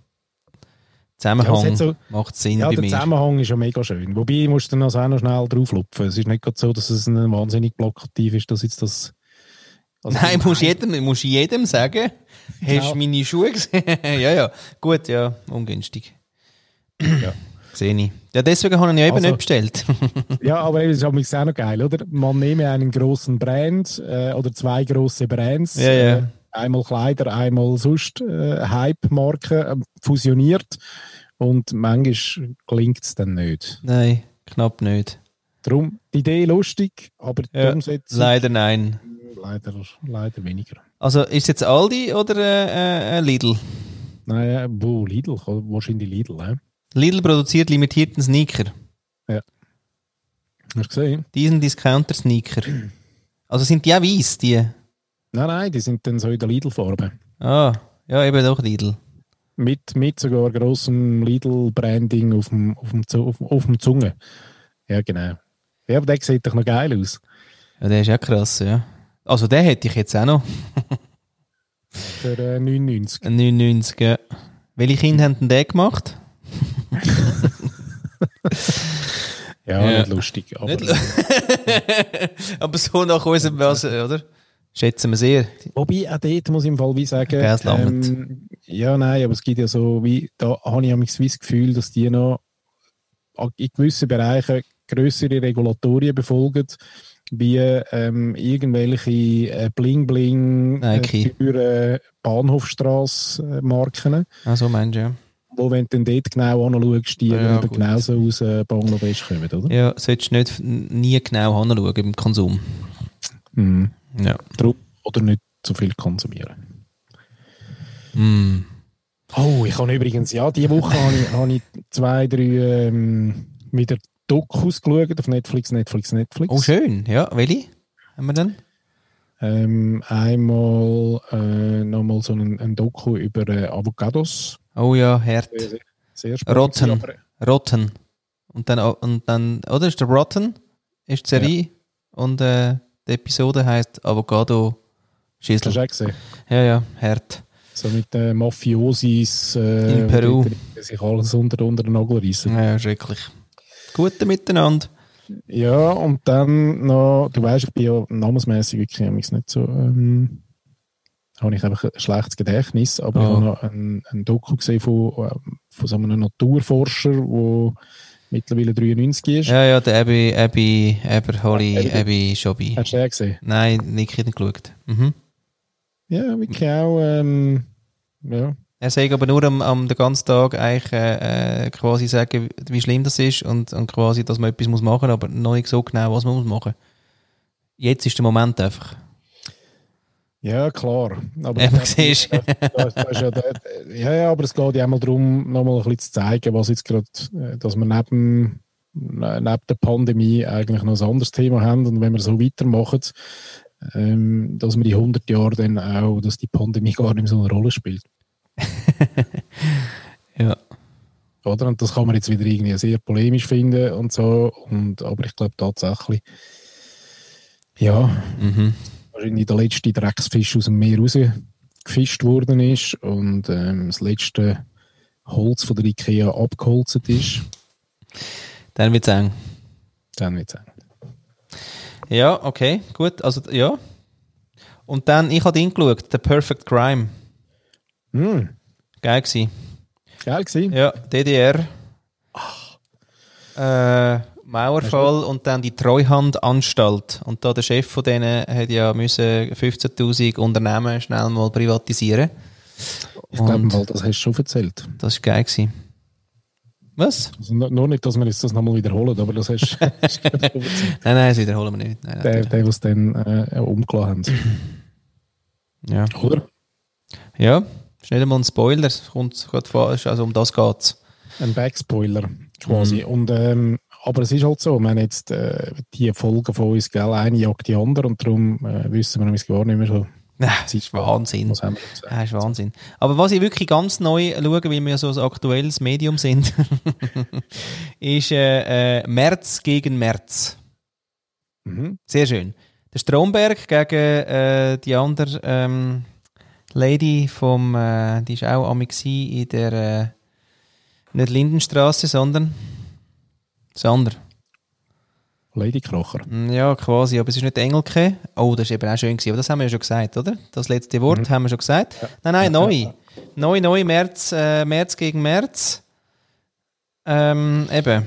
Zusammenhang hat so- macht Sinn Ja, bei der mir. Zusammenhang ist ja mega schön. Wobei, musst du dann also auch noch schnell drauflupfen. Es ist nicht gerade so, dass es ein wahnsinnig plakativ ist, dass jetzt das... also- Nein, musst jedem, musst jedem sagen, [laughs] hast Genau. du meine Schuhe gesehen? [laughs] ja, ja. Gut, ja, ungünstig. Ja. [clears throat] Sehe ich. Ja, deswegen habe ich ihn ja eben Also- nicht bestellt. [laughs] Ja, aber es ist aber auch noch geil, oder? Man nehme einen großen Brand äh, oder zwei große Brands, Ja, ja. Äh, einmal Kleider, einmal sonst äh, Hype-Marken äh, fusioniert und manchmal gelingt es dann nicht. Nein, knapp nicht. Darum, die Idee lustig, aber die Ja, Umsetzung Leider nein. leider, leider weniger. Also ist es jetzt Aldi oder äh, äh, Lidl? Naja, wo Lidl? Wahrscheinlich Lidl, äh? Lidl produziert limitierten Sneaker. Hast du gesehen? Diesen Discounter-Sneaker. Also sind die auch weiss, die? Nein, nein, die sind dann so in der Lidl-Farbe. Ah, ja, eben doch Lidl. Mit, mit sogar grossem Lidl-Branding auf dem, auf, dem, auf, auf dem Zunge. Ja, genau. Ja, aber der sieht doch noch geil aus. Ja, der ist ja krass, ja. Also den hätte ich jetzt auch noch. [laughs] Für äh, 99. Ein 99, ja. Welche Kinder haben denn den gemacht? [laughs] Ja, Ja. nicht lustig. Aber, Nicht [laughs] Aber so nach unserem was, oder? Schätzen wir sehr. wobei, auch dort muss ich im Fall wie sagen, ähm, ja, nein, aber es gibt ja so, wie, da habe ich manchmal das Gefühl, dass die noch in gewissen Bereichen größere Regulatorien befolgen, wie ähm, irgendwelche äh, Bling-Bling, äh, Bahnhofstrasse-Marken. Ah, so meinst du, ja. wo wenn du dann dort genau anschaust, die Ja, gut. genauso aus äh, Bangladesch kommen, oder? Ja, solltest du nicht nie genau hinschauen beim Konsum. Mhm. Ja. Drum, oder nicht zu viel konsumieren. Mm. Oh, ich habe übrigens, ja, diese Woche habe ich, habe ich zwei, drei ähm, wieder Dokus geschaut auf Netflix, Netflix, Netflix. Oh, schön. Ja, welche haben wir denn? Ähm, einmal äh, nochmal so ein, ein Doku über äh, Avocados. Oh ja, hart. Sehr, sehr, spannend. Rotten. Rotten. Und dann, und dann, oder? Ist der Rotten? Ist die Serie. Und äh, die Episode heißt Avocado Hast du gesehen? Ja, ja, hart. So mit den Mafiosis. Äh, In Peru. die sich alles unter, unter den Nagel reissen. Ja, schrecklich. Gute miteinander. Ja, und dann noch, du weißt, ich bin ja namensmäßig wirklich nicht so, ähm, habe ich einfach ein schlechtes Gedächtnis, aber ich Oh. habe noch ein, ein Doku gesehen von, ähm, von so einem Naturforscher, der mittlerweile 93 ist. Ja, ja, der Abby, Abby, Eberholly, Abby. Abby Schobi. Hast du den gesehen? Nein, nicht nicht geschaut. Mhm. Ja, wirklich auch, ähm, ja. Er sagt aber nur am, am den ganzen Tag eigentlich äh, äh, quasi sagen, wie schlimm das ist und, und quasi, dass man etwas muss machen, aber noch nicht so genau, was man muss machen. Jetzt ist der Moment einfach. Ja, klar. Aber Eben, das- das- das ist ja, der- ja, ja, aber es geht ja einmal darum, nochmal ein bisschen zu zeigen, was jetzt gerade, äh, dass wir neben, ne- neben der Pandemie eigentlich noch ein anderes Thema haben und wenn wir so weitermachen, ähm, dass wir die 100 Jahre dann auch, dass die Pandemie gar nicht mehr so eine Rolle spielt. [laughs] Ja. Oder? Und das kann man jetzt wieder irgendwie sehr polemisch finden und so, und, aber ich glaube tatsächlich, ja, Mhm. Wahrscheinlich der letzte Drecksfisch aus dem Meer rausgefischt worden ist und ähm, das letzte Holz von der Ikea abgeholzt ist, Dann wird es eng. dann wird es eng. Ja, okay, gut. Also, ja. Und dann, ich habe ihn geschaut, The Perfect Crime. Hm, Geil gewesen. geil gewesen. Ja, DDR. Äh, Mauerfall und dann die Treuhandanstalt. Und da der Chef von denen hat ja müssen 15.000 Unternehmen schnell mal privatisieren. Ich glaube mal, das hast du schon erzählt. das war geil. Gewesen. Was? Also, nur nicht, dass wir jetzt das nochmal wiederholen, aber das hast du. [laughs] Nein, nein, das wiederholen wir nicht. Nein, der, der, was dann äh, umgelassen haben. ja. Oder? ja, ist nicht einmal ein Spoiler. Es kommt gerade vor, also um das geht's. Ein Backspoiler quasi. Und, ähm, aber es ist halt so, wir haben jetzt äh, die Folgen von uns, gell, eine jagt die andere und darum äh, wissen wir nämlich gar nicht mehr so, Nein, das ist Wahnsinn. Das ist Wahnsinn. Aber was ich wirklich ganz neu schaue, weil wir so ein aktuelles Medium sind, [laughs] ist äh, äh, März gegen März. Mhm. Sehr schön. Der Stromberg gegen äh, die andere ähm, Lady vom, äh, die ist auch gsi in der, nicht Lindenstraße, sondern das andere. Lady Krocher. Mm, Ja, quasi, aber es ist nicht Engelke. Oh, das ist eben auch schön gewesen, aber das haben wir ja schon gesagt, oder? Das letzte Wort haben wir schon gesagt. Nein, nein, neu. Neu, neu, März, äh, März gegen März. Ähm, eben.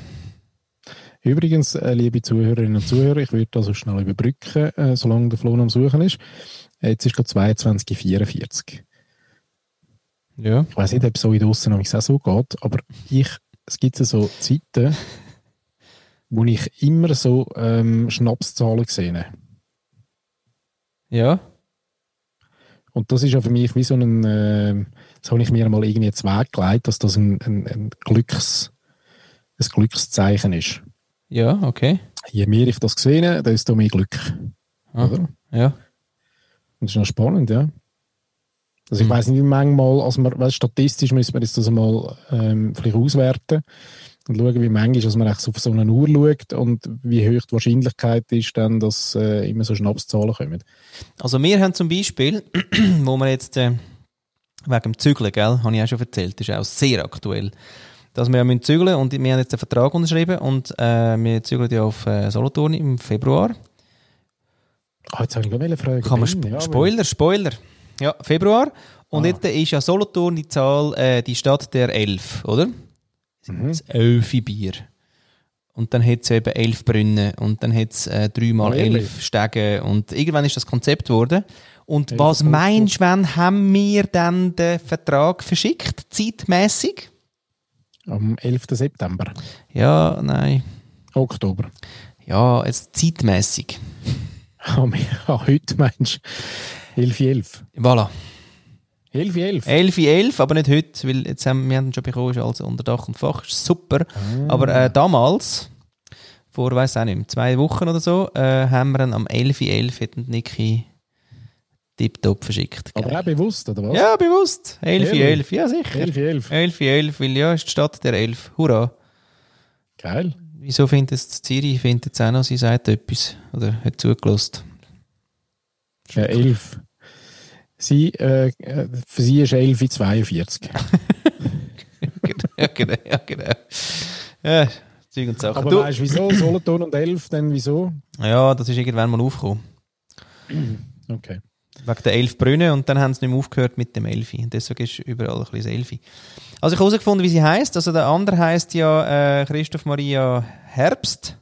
Übrigens, äh, liebe Zuhörerinnen und Zuhörer, ich würde das so schnell überbrücken, äh, solange der Flo noch am Suchen ist. Jetzt ist gerade 22.44 Ja. Ich weiß nicht, ob es so in Aussen auch so geht, aber ich, es gibt so Zeiten, wo ich immer so ähm, Schnapszahlen sehe. Ja. Und das ist ja für mich wie so ein, äh, das habe ich mir mal irgendwie jetzt weggelegt, dass das ein, ein, ein, Glücks, ein Glückszeichen ist. Ja, okay. Je mehr ich das sehe, desto mehr Glück. Ah. Oder? Ja. Und das ist noch spannend, ja. Also ich Mhm. weiß nicht, wie manchmal, also man, weißt, statistisch müssen wir jetzt das mal ähm, vielleicht auswerten und schauen, wie manchmal, dass man auf so eine Uhr schaut und wie hoch die Wahrscheinlichkeit ist, dann, dass äh, immer so Schnapszahlen kommen. Also wir haben zum Beispiel, [clears throat] wo wir jetzt äh, wegen dem Zügeln, gell, habe ich auch schon erzählt, ist auch sehr aktuell, dass wir ja müssen zügeln und wir haben jetzt einen Vertrag unterschrieben und äh, wir zügeln ja auf äh, Solothurn im Februar. Ah, jetzt habe ich eine Frage. Kann man sp ja, Spoiler, Spoiler. Ja, Februar. Und Ah. jetzt ist ja Solothurn die Zahl, äh, die Stadt der Elf, oder? Mhm. Das elfi Bier. Und dann hat es eben elf Brunnen und dann hat es äh, dreimal ehrlich? elf Stege und irgendwann ist das Konzept geworden. Und Elf was meinst du, wann haben wir dann den Vertrag verschickt, zeitmäßig? Am 11. September. Ja, nein. Oktober. Ja, jetzt zeitmäßig. [laughs] Heute meinst du 11.11. Voilà. 11, 11. 11, 11, aber nicht heute, weil jetzt haben wir haben ihn schon bekommen, ist alles unter Dach und Fach, ist super. Aber äh, damals, vor, weiß auch nicht zwei Wochen oder so, äh, haben wir ihn am 11, 11 hat ihn Niki tiptop verschickt. Aber Geil. auch bewusst, oder was? Ja, bewusst. 11, Ehrlich? 11, ja sicher. 11, 11. 11, 11, weil ja, ist die Stadt der 11. Hurra. Geil. Wieso findet es Zürich, findet es auch noch, sie sagt etwas, oder hat zugelost. Äh, 11. Sie, äh, für sie ist 11 42. ja, genau, ja, genau. Ja, Zeug und Sachen. Aber Du, weißt wieso? Solothurn und 11, dann wieso? ja, das ist irgendwann mal aufgekommen. [clears throat] Okay. Wegen der elf Brunnen und dann haben sie nicht mehr aufgehört mit dem Elfi. Deswegen ist überall ein bisschen Elfi. Also ich habe herausgefunden, wie sie heißt. Also der andere heißt ja äh, Christoph Maria Herbst,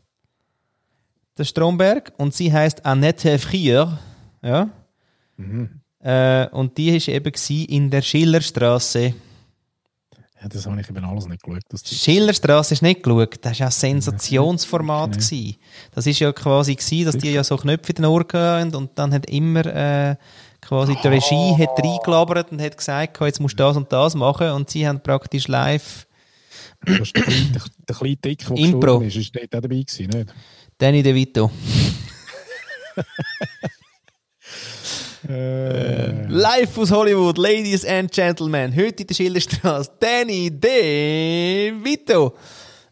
der Stromberg, und sie heißt Annette Frier. Ja. Äh, und die ist eben in der Schillerstraße. Ja, das habe ich eben alles nicht geschaut. Das Schillerstraße du nicht geschaut. Das war ja ein Sensationsformat. gewesen. Das ist ja quasi, gewesen, dass die ja so Knöpfe in den Ohren hatten und dann hat immer äh, quasi die Regie hat reingelabert und hat gesagt, jetzt musst du das und das machen und sie haben praktisch live ist der, kleine, der, kleine Dick, der Impro. ist, ist auch dabei gewesen, nicht? Danny DeVito. [laughs] Äh, Live aus Hollywood, Ladies and Gentlemen, heute in der Schillerstraße, Danny DeVito.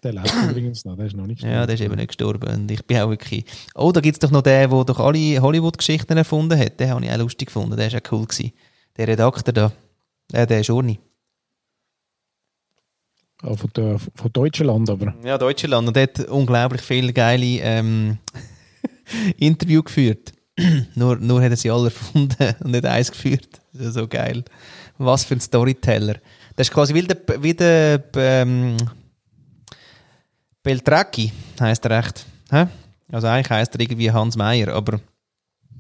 der lebt [clears throat] übrigens noch, der ist noch nicht Ja, der ist eben nicht gestorben. Und ich bin auch wirklich. Oh, da gibt es doch noch den, der doch alle Hollywood-Geschichten erfunden hat. Den habe ich auch lustig gefunden. Der ist auch cool gewesen. Der Redakteur da. Äh, der ist Urni. Ah, von, der, von Deutschland, aber. Ja, Deutschland. Und der hat unglaublich viele geile ähm, [laughs] Interview geführt. [clears throat] nur, nur hat er sie alle [laughs] erfunden und nicht eins geführt. Das ist so geil. Was für ein Storyteller. Das ist quasi wie der, wie der ähm, Beltracchi, heisst er recht. Hä? Also eigentlich heisst er irgendwie Hans Meier, aber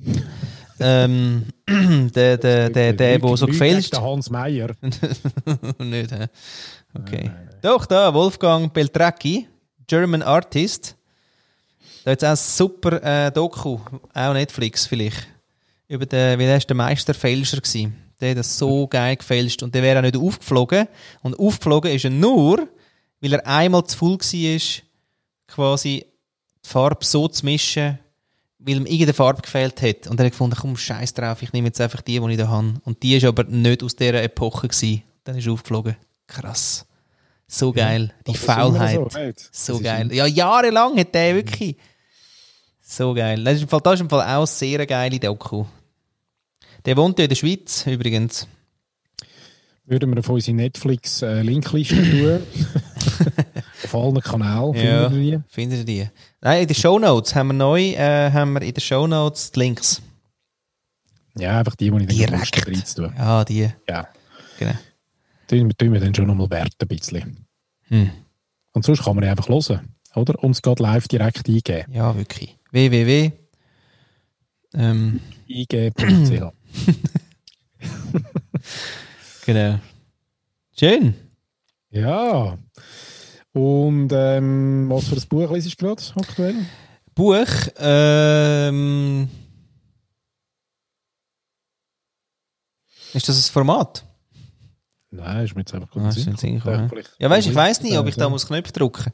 [laughs] ähm, [clears throat] der, der, der, der, der so gefälscht. den Hans Meier. [laughs] Nicht, hä? Okay. Doch, da, Wolfgang Beltracchi, German Artist. Da es auch ein super äh, Doku, auch Netflix vielleicht, über den, wie der ist der Meisterfälscher gewesen. Der hat das so geil gefälscht und der wäre auch nicht aufgeflogen. Und aufgeflogen ist er nur, weil er einmal zu voll war, quasi die Farbe so zu mischen, weil ihm irgendeine Farbe gefehlt hat. Und er hat gefunden, komm, scheiß drauf, ich nehme jetzt einfach die, die ich da habe. Und die ist aber nicht aus dieser Epoche gewesen. Dann ist er aufgeflogen. Krass. So geil. Die ist immer Faulheit. So? So geil. Ja, jahrelang hat der wirklich. So geil. Das ist im Fall, das ist im Fall auch eine sehr geile Doku. Der wohnt ja in der Schweiz übrigens. Würden wir auf unsere Netflix-Linkliste tun. [laughs] [laughs] auf allen Kanälen Ja. wir die. Finden Sie die? Nein, in den Shownotes haben wir neu, äh, haben wir in den Shownotes die Links. Ja, einfach die, die ich dann Direkt. Direkt. tue. Ja, die. Ja. Genau. Tun tun wir dann schon nochmal werten ein bisschen. Hm. Und sonst kann man ja einfach hören. Oder? Und es geht live direkt eingeben. Ja, wirklich. Www. Ähm, eingeben.ch. [laughs] genau. Schön. ja. Und ähm, was für ein Buch liest du gerade aktuell? Buch. Ähm, ist das ein Format? Nein, ist mir jetzt einfach Ah, gut nicht Sinn Sinn. Ja, weißt du, ich weiss nicht, ob ich da muss Knöpfe drücken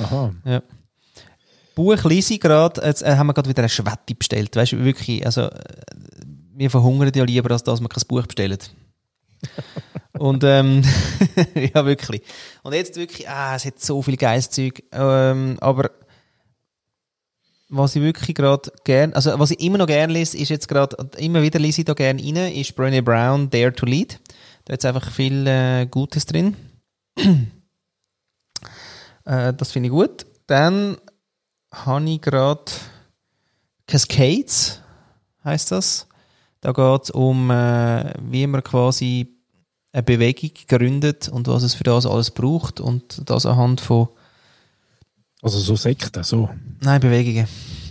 Aha. Ja. Buch lese ich gerade, jetzt äh, haben wir gerade wieder eine Schwette bestellt. Weißt du, wirklich, also, äh, wir verhungern ja lieber, als dass wir kein Buch bestellen. [laughs] Und, ähm, [laughs] ja, wirklich. Und jetzt wirklich, ah, es hat so viel geiles Zeug. Ähm, aber, was ich wirklich gerade gern, also, was ich immer noch gern lese, ist jetzt gerade, immer wieder lese ich da gern rein, ist Brené Brown, Dare to Lead. Da hat einfach viel äh, Gutes drin. [clears throat] Äh, das finde ich gut. Dann habe ich gerade Cascades, heißt das. Da geht es um, äh, wie man quasi eine Bewegung gründet und was es für das alles braucht und das anhand von, Also so Sekten, so. nein, Bewegungen,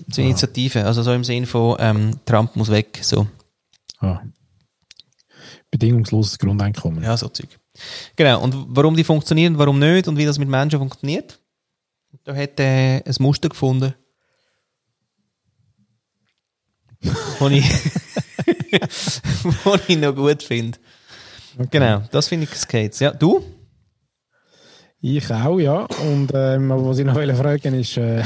so Initiativen, also so im Sinn von ähm, Trump muss weg, so. Ah. Bedingungsloses Grundeinkommen. Ja, so Zeug. Genau, und warum die funktionieren, warum nicht und wie das mit Menschen funktioniert. Da hat er ein Muster gefunden. [laughs] Wo ich, [laughs] wo ich noch gut finde. Okay. Genau, das finde ich Skates. Ja, du? Ich auch, ja. Und ähm, aber was ich noch wollte fragen ist, äh,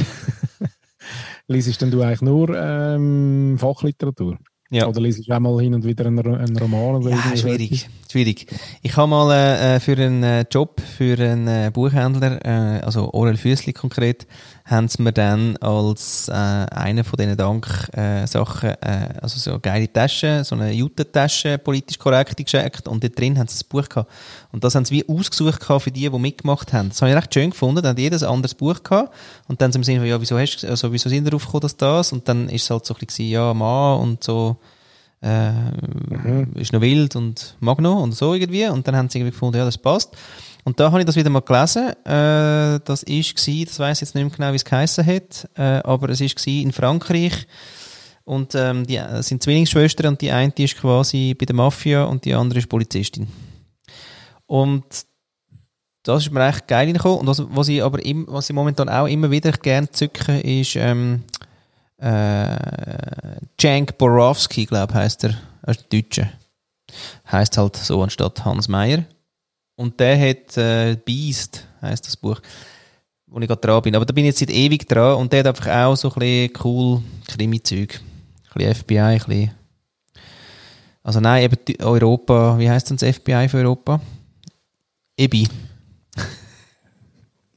[laughs] liest denn du eigentlich nur ähm, Fachliteratur? Ja. Oder liest du auch mal hin und wieder einen, einen Roman? Oder Ja, schwierig. schwierig. Ich habe mal äh, für einen Job für einen äh, Buchhändler, äh, also Orel Füssli konkret, haben sie mir dann als äh, eine von diesen Dank-Sachen, äh, Sachen, äh, also so eine geile Tasche, so eine Jute-Tasche, politisch korrekt geschenkt und dort drin haben sie ein Buch gehabt. Und das haben sie wie ausgesucht gehabt für die, die mitgemacht haben. Das habe ich recht schön gefunden. Dann hat jedes ein anderes Buch gehabt. Und dann sind sie im Sinne von, ja, wieso, hast, also, wieso sind wir drauf gekommen, dass das? Und dann ist es halt so ein bisschen, ja, Mann und so, äh, ist noch wild und mag noch und so irgendwie. Und dann haben sie irgendwie gefunden, ja, das passt. Und da habe ich das wieder mal gelesen. Äh, das ist gsi, das weiß jetzt nicht mehr genau, wie es geheißen hat, äh, aber es ist gsi in Frankreich. Und ähm, die äh, sind Zwillingsschwestern und die eine ist quasi bei der Mafia und die andere ist Polizistin. Und das ist mir echt geil reingekommen. Und was, was ich aber im, was ich momentan auch immer wieder gerne zücke, ist ähm, äh, Cenk Borowski, glaube ich, heisst er. Er ist Deutscher. Heißt halt so anstatt Hans Meyer. Und der hat äh, Beast, heisst das Buch, wo ich gerade dran bin. Aber da bin ich jetzt seit ewig dran und der hat einfach auch so ein bisschen cool Krimi-Zeug. Ein bisschen FBI, ein bisschen. Also nein, eben Europa, wie heisst denn das FBI für Europa? EBI.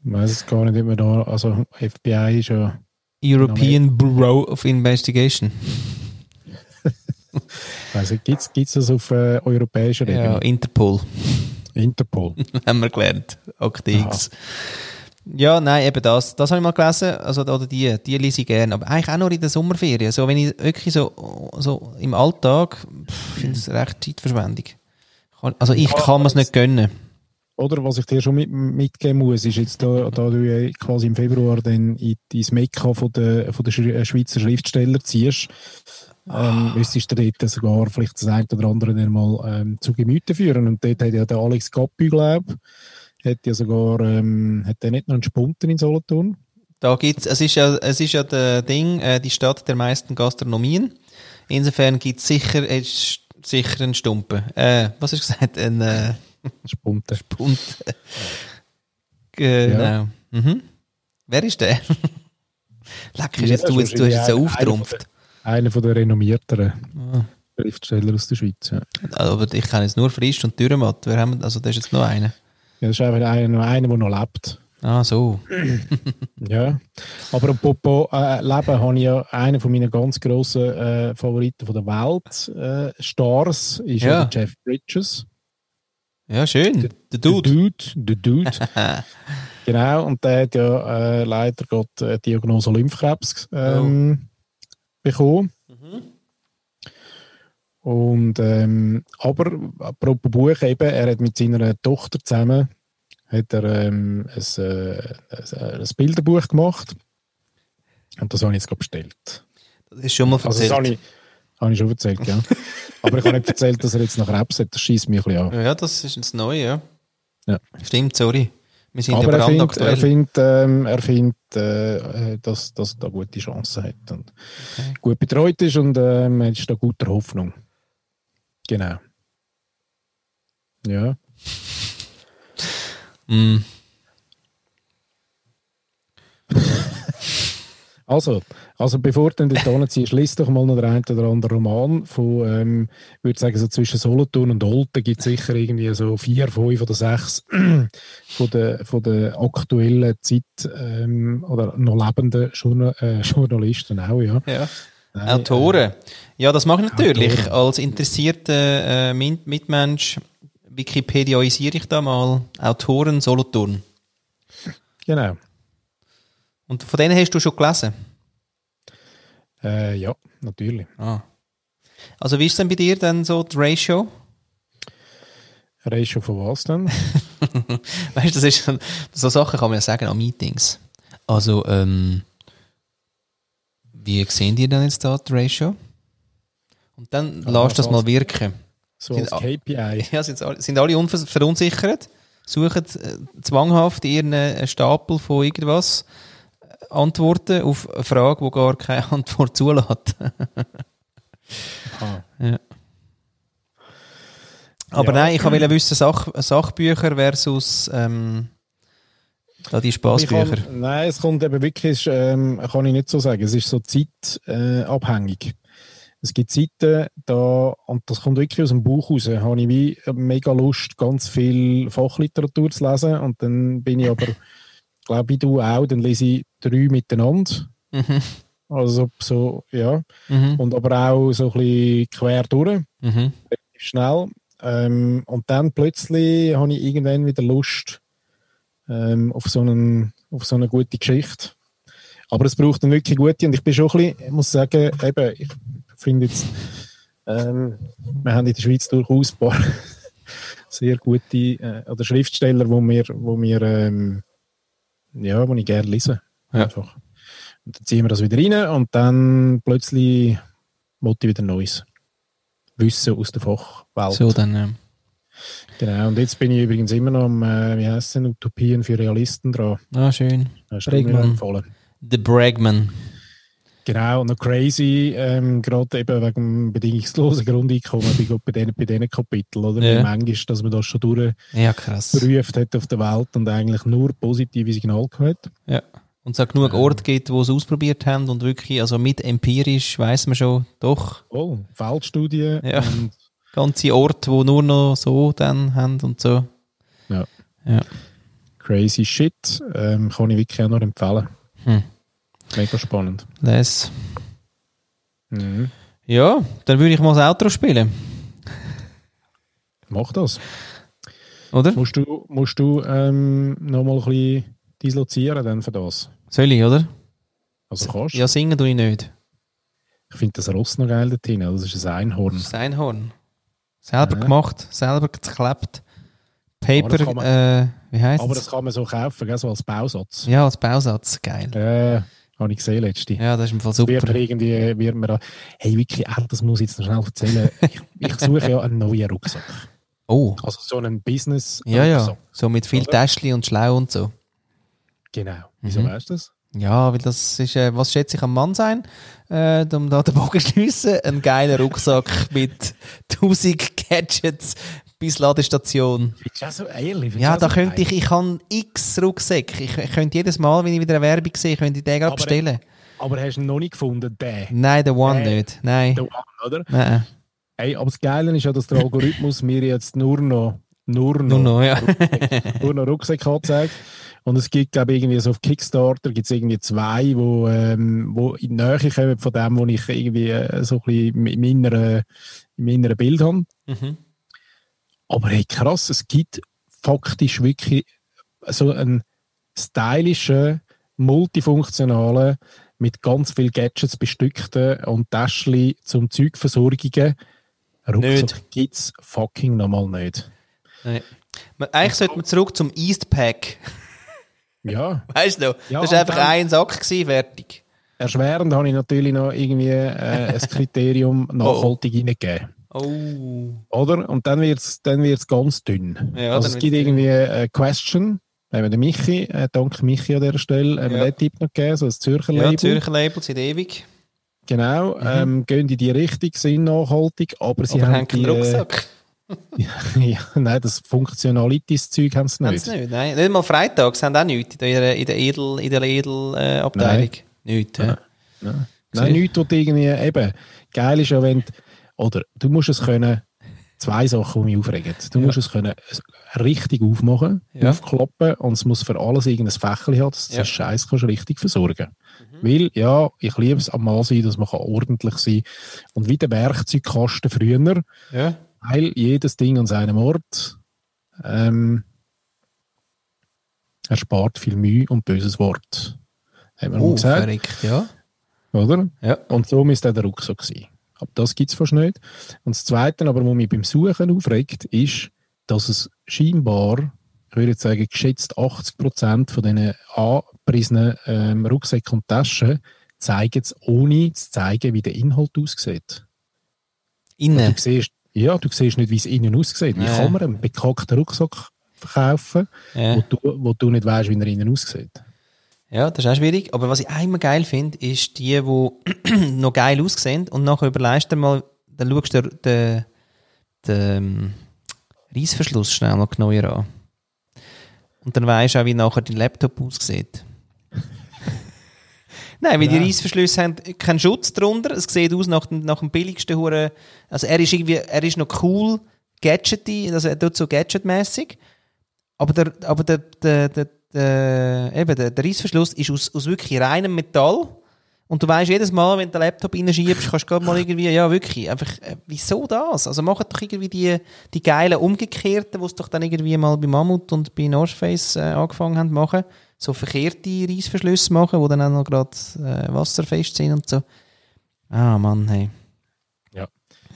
Ich weiß es gar nicht, man da, also FBI ist ja, European Bureau of Investigation. [laughs] also gibt's gibt's das auf äh, europäischer Ja, Ebene? Interpol. Interpol. [laughs] haben wir gelernt. Akte X. Ja, nein, eben das. Das habe ich mal gelesen. Also, oder die, die lese ich gerne. Aber eigentlich auch nur in der Sommerferien. So, wenn ich wirklich so, so im Alltag, pff, finde ich es recht Zeitverschwendung. Also, ich kann mir es nicht gönnen. Oder was ich dir schon mit, mitgeben muss, ist jetzt da, da du quasi im Februar dann in, ins Mekka von der, von der äh, Schweizer Schriftsteller ziehst, ähm, müsstest du dort sogar vielleicht das eine oder andere dann mal ähm, zu Gemüte führen. Und dort hat ja der Alex Gappi, glaube hat ja sogar, ähm, hat der nicht noch einen Spunten in Solothurn? Da gibt's, es ist ja, es ist ja der Ding, äh, die Stadt der meisten Gastronomien. Insofern gibt es sicher, äh, sicher einen Stumpen. Äh, was hast du gesagt? Ein, äh, Spunten. Bund. [laughs] genau. Mhm. Wer ist der? [laughs] Leck, ist jetzt, du, jetzt, du hast jetzt so auftrumpft. Einer von der renommierteren Ah. Schriftsteller aus der Schweiz. Ja. Aber ich kenne jetzt nur Frisch und Dürrematt. Wer haben wir, also, da ist jetzt noch einer. Ja, das ist einfach einer, einer, der noch lebt. Ah, so. [laughs] Ja, aber apropos äh, Leben habe ich ja einen von meinen ganz grossen äh, Favoriten von der Welt, äh, Stars, ist ja. Jeff Bridges. Ja, schön. Der Der Dude. Dude. Der Dude. [laughs] genau, und der hat ja äh, leider gerade äh, Diagnose Lymphkrebs ähm, bekommen. Und, ähm, aber apropos Buch eben, er hat mit seiner Tochter zusammen hat er, ähm, ein, äh, ein, ein Bilderbuch gemacht. Und das habe ich jetzt gerade bestellt. Das ist schon mal Also das erzählt. habe ich, habe ich schon erzählt, ja. [laughs] aber ich habe nicht erzählt, dass er jetzt nach Krebs hat. Das schießt mich ein bisschen an. ja, das ist jetzt neu, ja. Ja. Stimmt, sorry. Wir sind Aber er findet, er findet, ähm, er findet äh, äh, dass, dass er da gute Chancen hat und gut betreut ist und ähm, ist da guter Hoffnung. Genau. Ja. Mm. Also, also bevor du dort hinziehst, liest doch mal noch den einen oder anderen Roman von, ähm, ich würde sagen, so zwischen Solothurn und Olten gibt es sicher irgendwie so vier, fünf oder sechs [clears throat] von der, von der aktuellen Zeit ähm, oder noch lebenden Journal äh, Journalisten auch, ja. Ja. Nein, Autoren. Ja, das mache ich natürlich. Autoren. Als interessierter äh, Mitmensch Wikipediaisiere ich da mal Autoren Solothurn. Äh, genau. Und von denen hast du schon gelesen? Äh, ja, natürlich. Ah. Also wie ist denn bei dir dann so die Ratio? Ratio von was denn? [laughs] Weißt du, das ist so Sachen kann man ja sagen an Meetings. Also, ähm, wie sehen die denn jetzt da die Ratio? Und dann Ah, lass das mal als- wirken. So als Sind- KPI. [laughs] Ja, sind, alle- sind alle verunsichert, suchen äh, zwanghaft ihren Stapel von irgendwas Antworten auf eine Frage, die gar keine [laughs] Antwort zulässt. Ah. Ja. Aber Ja. nein, ich wollte wissen, Sach Sachbücher versus ähm, da die Spaßbücher. nein, es kommt eben wirklich, ähm, kann ich nicht so sagen. Es ist so zeitabhängig. Äh, es gibt Zeiten, da, und das kommt wirklich aus dem Buch raus, habe ich wie mega Lust, ganz viel Fachliteratur zu lesen. Und dann bin ich aber, glaube wie du auch, dann lese ich drei miteinander. Mhm. Also so, ja. Mhm. Und aber auch so ein bisschen quer durch, Mhm. schnell. Ähm, und dann plötzlich habe ich irgendwann wieder Lust ähm, auf, so einen, auf so eine gute Geschichte. Aber es braucht dann wirklich gute. Und ich bin schon ein bisschen, ich muss sagen, eben, ich finde jetzt, ähm, wir haben in der Schweiz durchaus ein paar [laughs] sehr gute äh, oder Schriftsteller, wo mir, wo mir ähm, ja, wo ich gerne lese. Ja. Einfach. Und dann ziehen wir das wieder rein und dann plötzlich wollte ich wieder Neues. Wissen aus der Fachwelt. So dann, ja. Genau, und jetzt bin ich übrigens immer noch am, äh, wie heißt es Utopien für Realisten dran. Ah, schön. Du mir Bregman. empfohlen. The Bragman. Genau, und noch crazy, ähm, gerade eben wegen dem bedingungslosen Grundeinkommen, bei, bei diesen bei diesen Kapiteln, oder? Ja. Wie manchmal, dass man das schon durchgeprüft Ja, hat auf der Welt und eigentlich nur positive Signale gehört. Ja. Und es hat genug Orte gibt, wo sie ausprobiert haben und wirklich, also mit empirisch weiß man schon, doch, Oh, Feldstudien Ja. und ganze Orte, wo nur noch so dann haben und so. Ja. Ja. crazy shit, ähm, kann ich wirklich auch noch empfehlen. Hm. Mega spannend. Les. Mhm. Ja, dann würde ich mal das Outro spielen, Mach das. oder? Musst du, musst du ähm, noch mal ein bisschen dislozieren dann für das? Soll ich, oder? Also kannst Ja, singen tue ich nicht. Ich finde das Ross noch geil dort drin. Das ist ein Einhorn. Das ist ein Einhorn. Selber Ja. gemacht, selber geklebt. Aber das Paper, kann man- äh, wie heißt Aber das kann man so kaufen, gell, so als Bausatz. Ja, als Bausatz, geil. Äh, habe ich gesehen letzte. Ja, das ist im Fall Wird super. mir irgendwie, wird mir da, hey, wirklich, ah, das muss ich jetzt noch schnell erzählen. ich, ich suche ja einen neuen Rucksack. Oh, Also so einen business ja, ja. Rucksack. So mit viel? Täschchen und Schlau und so. Genau. Wieso Mhm. weißt du das? Ja, weil das ist, äh, was schätze ich am Mann sein? Äh, um da den Bogen zu schliessen, ein geiler Rucksack [laughs] mit 1000 Gadgets bis Ladestation. Findest du auch so ehrlich? Ja, da könnte ich, ich habe x Rucksäcke. Ich, ich könnte jedes Mal, wenn ich wieder eine Werbung sehe, könnte ich den gerade bestellen. Aber hast du ihn noch nicht gefunden, den? Nein, der One Äh, nicht. Nein. Den One, oder? Nein. Hey, aber das Geile ist ja, dass der Algorithmus mir jetzt nur noch, nur noch, Nur noch, ja. nur noch Rucksäcke anzeigt. Und es gibt, glaube ich, irgendwie so auf Kickstarter gibt es irgendwie zwei, wo, ähm, wo in die Nähe kommen von dem, wo ich irgendwie äh, so ein bisschen im inneren Bild habe. Mhm. Aber hey, krass, es gibt faktisch wirklich so einen stylischen, multifunktionalen, mit ganz viel Gadgets bestückten und Täschchen zum Zeugversorgungen. Rucksack gibt es fucking nochmal nicht. Nein. Eigentlich sollte man zurück zum Eastpack. [laughs] Ja, Weißt du noch? Ja, das war einfach ein Sack, gewesen, fertig. erschwerend habe ich natürlich noch irgendwie äh, ein [laughs] Kriterium nachhaltig reingegeben. Oh. Oder? Und dann wird es dann wird's ganz dünn. Ja, also es gibt irgendwie eine Question, haben wir den Michi, äh, danke Michi an dieser Stelle, haben wir Ja. den Tipp noch gegeben, so ein Zürcher Ja, Label. Zürcher Label sind ewig. Genau, ähm, gehen in die Richtung, sind nachhaltig, aber sie aber haben haben die, äh, Rucksack. [laughs] ja, nein, das Funktionalitäts-Zeug haben sie Haben nicht. sie nicht? Nein, nicht mal Freitags haben auch nichts in der, in der Edel, in der Edel äh, Abteilung. Nichts, ja. Nein, Sicher. Nein nichts, was irgendwie, eben, geil ist ja, wenn, du- oder du musst es können, zwei Sachen, die mich aufregen. Du musst es können richtig aufmachen, Ja. aufklappen und es muss für alles irgendein Fächchen haben, dass du Ja. den Scheiß kannst richtig versorgen Weil, ja, ich liebe es am Mann sein, dass man kann ordentlich sein kann. Und wie der Werkzeugkasten früher, ja. weil jedes Ding an seinem Ort ähm, erspart viel Mühe und böses Wort. Haben wir mal Oh, gesagt, verrückt, ja. oder? Ja. Und so auch der Rucksack sein. Aber das gibt es fast nicht. Und das Zweite, aber, was mich beim Suchen aufregt, ist, dass es scheinbar, ich würde sagen, geschätzt 80% von diesen angepriesenen ähm, Rucksäcken und Taschen zeigen es, ohne zu zeigen, wie der Inhalt aussieht. Innen. Du siehst, ja, du siehst nicht, wie es innen aussieht. Wie Ja. kann man einen bekackten Rucksack verkaufen, Ja. wo, du, wo du nicht weißt, wie er innen aussieht? Ja, das ist auch schwierig. Aber was ich einmal geil finde, ist die, die [clears throat] noch geil aussehen und nachher überlegst du mal, dann schaust du den, den, den, Reissverschluss schnell noch neuer an. Und dann weisst du auch, wie nachher dein Laptop aussieht. [laughs] Nein, weil die Nein. Reissverschlüsse haben keinen Schutz drunter. Es sieht aus nach dem, nach dem billigsten Hure. Also er ist irgendwie, er ist noch cool, gadgety, also er tut so gadgetmäßig. Aber der, aber der, der, der, der, eben der, der Reissverschluss ist aus, aus wirklich reinem Metall. Und du weißt jedes Mal, wenn du den Laptop reinschiebst, kannst du mal irgendwie, ja wirklich, einfach, äh, wieso das? Also macht doch irgendwie die, die geilen Umgekehrten, die es doch dann irgendwie mal bei Mammut und bei North Face äh, angefangen haben zu machen. So verkehrte Reissverschlüsse machen, die dann auch noch gerade äh, wasserfest sind und so. Ah, Mann, hey.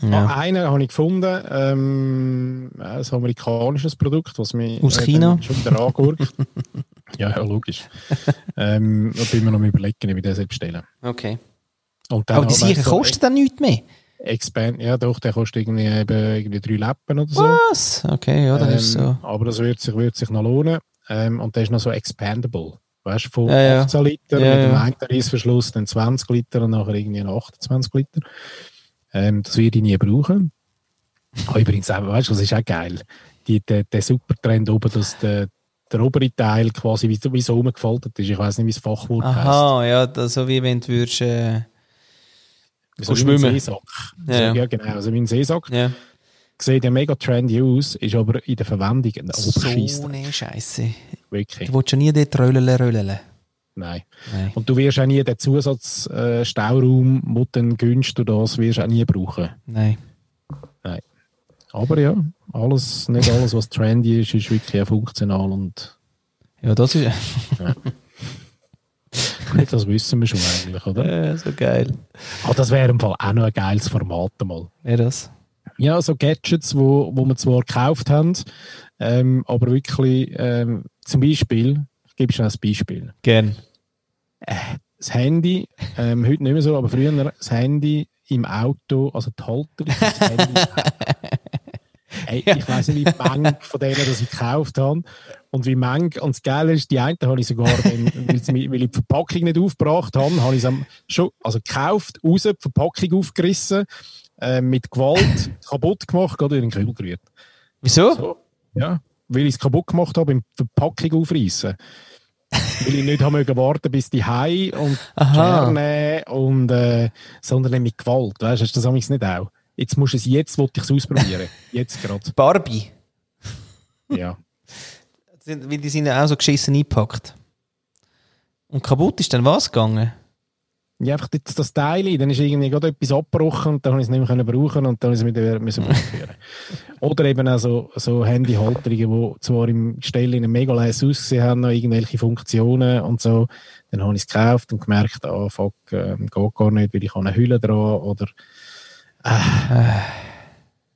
Ja. Ja. Ah, einen habe ich gefunden, ähm, ein amerikanisches Produkt, was mir Aus äh, China? schon wieder angehört. [laughs] ja, ja, logisch. ähm, da bin ich mir noch überlegen, wie ich das bestellen. Okay. Und dann Aber die sicher kostet dann nichts mehr. Expand, ja doch, der kostet irgendwie, eben, irgendwie drei Lappen oder so. Was? Okay, ja, dann ähm, ist so. Aber das wird sich, wird sich noch lohnen. Ähm, und der ist noch so expandable. Weißt du, von Ja, ja. 18 Liter Ja, mit dem ja. einen Reissverschluss, dann 20 Liter und nachher irgendwie noch 28 Liter. Ähm, das werde ich nie brauchen. Ah, übrigens, weißt du, das ist auch geil. Die, der, der super Trend oben, dass der, der obere Teil quasi wie, so- wie so umgefaltet ist. Ich weiß nicht, wie das Fachwort heißt. Aha, ja, das, so wie wenn du würdest, äh, So wie ein schwimmen. Seesack. Ja, so, ja. ja, genau. Also wie ein Seesack. ja. Sieht ja mega trendy aus, ist aber in der Verwendung ein so Oberscheisser. eine Scheiße. Wirklich. Du willst ja nie dort röllen, röllen. Nein. Nein. Und du wirst auch nie den Zusatzstauraum, äh, den dann gönnst, du das wirst auch nie brauchen. Nein. Aber ja, alles, nicht alles, was trendy ist, ist wirklich auch funktional und Ja, das ist gut, das wissen wir schon eigentlich, oder? äh, so geil. Aber das wäre im Fall auch noch ein geiles Format einmal. Wäre das? Ja, so Gadgets, wo, wo wir zwar gekauft haben, ähm, aber wirklich, ähm, zum Beispiel, ich gebe schon ein Beispiel. Gern. Das Handy, ähm, heute nicht mehr so, aber früher das Handy im Auto, also die Halterung für das Handy. [laughs] Ey, ich weiß nicht, wie Menge von denen, die ich gekauft habe. Und wie Menge, und das Geile ist, die einen habe ich sogar, dann, weil, ich die Verpackung nicht aufgebracht habe, habe ich es schon, also gekauft, raus, die Verpackung aufgerissen, äh, mit Gewalt [laughs] kaputt gemacht, gerade in den Kübel gerührt. Wieso? So, ja, weil ich es kaputt gemacht habe, beim Verpackung aufreißen. Weil ich nicht haben warten bis die Hai und. Scherne und äh, sondern mit Gewalt. Weißt du, das amigs nicht auch? Jetzt musst du es jetzt, wollte ich es ausprobieren. [laughs] jetzt gerade. Barbie. Ja. Weil die sind ja auch so geschissen eingepackt. Und kaputt ist dann was gegangen? Ja. Einfach das, das Teil, dann ist irgendwie gerade etwas abgebrochen und dann habe ich es nicht mehr können brauchen und dann ich es wieder müssen ausführen. Oder eben auch so, so Handyhalterungen, die zwar im Gestell in einem mega leise ausgesehen haben, noch irgendwelche Funktionen und so. Dann habe ich es gekauft und gemerkt, ah, fuck, ähm, geht gar nicht, weil ich habe eine Hülle dran oder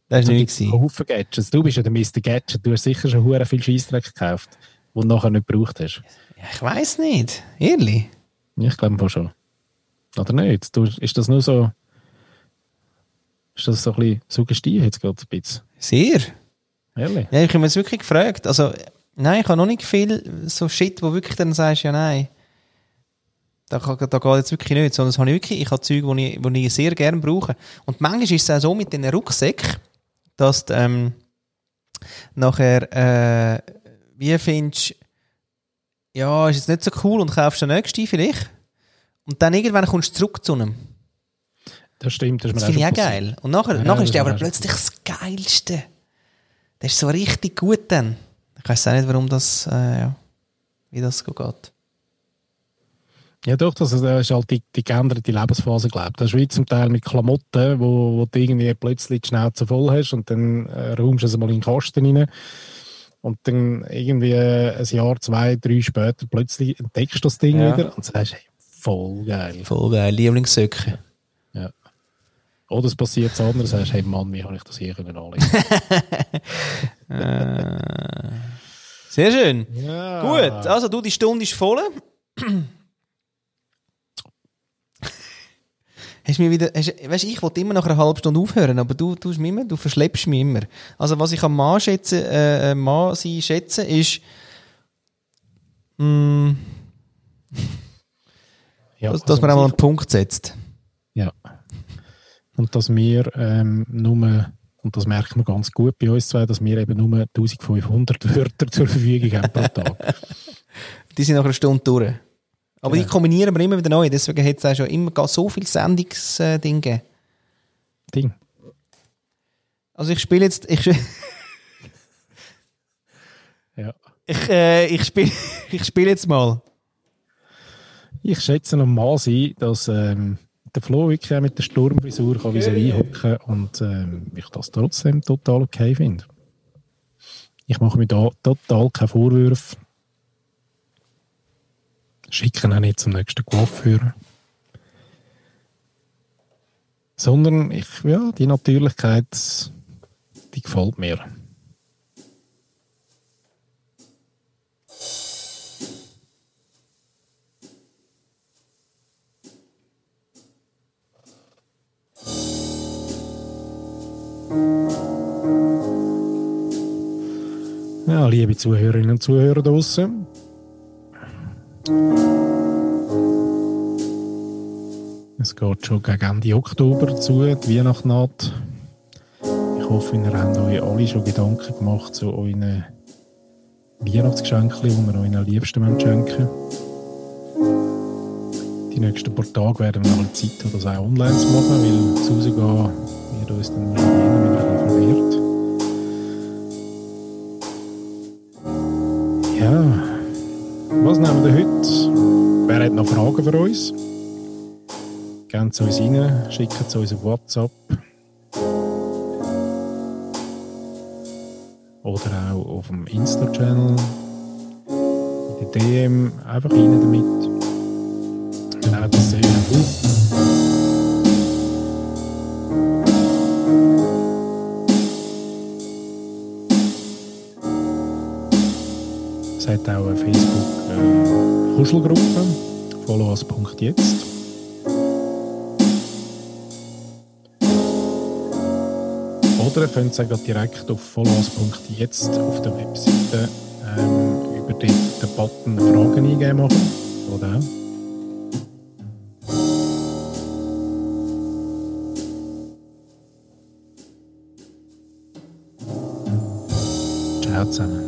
Das war nicht. Haufen Gadgets. Du bist ja der Mr. Gadget, du hast sicher schon hure viel Scheissdreck gekauft, den du nachher nicht gebraucht hast. Ja, ich weiß nicht. Ehrlich. Ich glaube schon. Oder nicht? Du, ist das nur so. Ist das so ein bisschen suggestiv jetzt gerade ein bisschen? Sehr. Ehrlich? Ja, ich habe mir jetzt wirklich gefragt. Also, nein, ich habe noch nicht viel so Shit, wo wirklich dann sagst, ja nein. Da, da geht jetzt wirklich nicht. Sondern das habe ich wirklich, ich habe Zeug, die ich, ich sehr gerne brauche. Und manchmal ist es auch so mit den Rucksäcken, dass du, ähm, nachher, äh, wie findest ja, ist jetzt nicht so cool und kaufst den nächsten vielleicht. Und dann irgendwann kommst du zurück zu einem. Das stimmt. Das, ist mir Das finde ich auch passiert. geil. Und nachher, Ja, nachher ist der aber plötzlich das Geilste. Das ist so richtig gut dann. Ich weiß auch nicht, warum das, äh, ja, wie das so geht. Ja, doch, das ist halt die, die geänderte Lebensphase, glaube ich. Das ist wie zum Teil mit Klamotten, wo, wo du irgendwie plötzlich die Schnauze voll hast und dann äh, räumst du es mal in den Kasten rein. Und dann irgendwie äh, ein Jahr, zwei, drei später plötzlich entdeckst du das Ding Ja. wieder und sagst, hey, voll geil. Voll geil, Lieblingssöcke. Oder es passiert so anders, sagst, hey Mann, wie habe ich das hier können anlegen? [laughs] Sehr schön. ja. Gut, also du, die Stunde ist voll. Hast mir wieder, hast, weißt, ich wollte immer nach einer halben Stunde aufhören, aber du, du, mich immer, du verschleppst mich immer. Also was ich am Mann schätze, äh, äh, Mann sein schätze, ist, mh, Ja, dass, dass man also einmal einen Punkt setzt. Ja. Und dass wir ähm, nur Und das merkt man ganz gut bei uns zwei, dass wir eben nur 1500 [laughs] Wörter zur Verfügung haben pro Tag. [laughs] Die sind nach einer Stunde durch. Aber Ja. die kombinieren wir immer wieder neu. Deswegen hat es auch schon immer so viele Sendungsdinge gegeben. Ding. Also ich spiele jetzt... Ich, Ja. [laughs] ich, äh, ich spiele ich spiel jetzt mal. Ich schätze noch mal ein, dass ähm, der Flo wirklich auch mit der Sturmfrisur kann wie okay. hocken und ähm, ich das trotzdem total okay finde. Ich mache mir da total keine Vorwürfe. Schicken auch nicht zum nächsten Coiffeur. Sondern ich, ja, die Natürlichkeit, die gefällt mir. Ja, liebe Zuhörerinnen und Zuhörer draußen. Es geht schon gegen Ende Oktober zu, die Weihnacht naht. Ich hoffe, ihr habt euch alle schon Gedanken gemacht zu euren Weihnachtsgeschenken, die ihr euren Liebsten schenken Die nächsten paar Tage werden wir eine Zeit haben, das auch online zu machen, weil das Rausgehen wird uns dann wahrscheinlich wieder verwirrt. Ja, was nehmen wir heute? Wer hat noch Fragen für uns? Gebt zu uns rein, schickt es uns auf WhatsApp. Oder auch auf dem Insta-Channel. In der DM. Einfach rein damit. Hat auch eine Facebook-Kuschelgruppe, followers.jetzt. Oder ihr könnt es direkt auf followers.jetzt auf der Webseite ähm, über den, den Button Fragen eingeben machen. Oder. Ciao zusammen.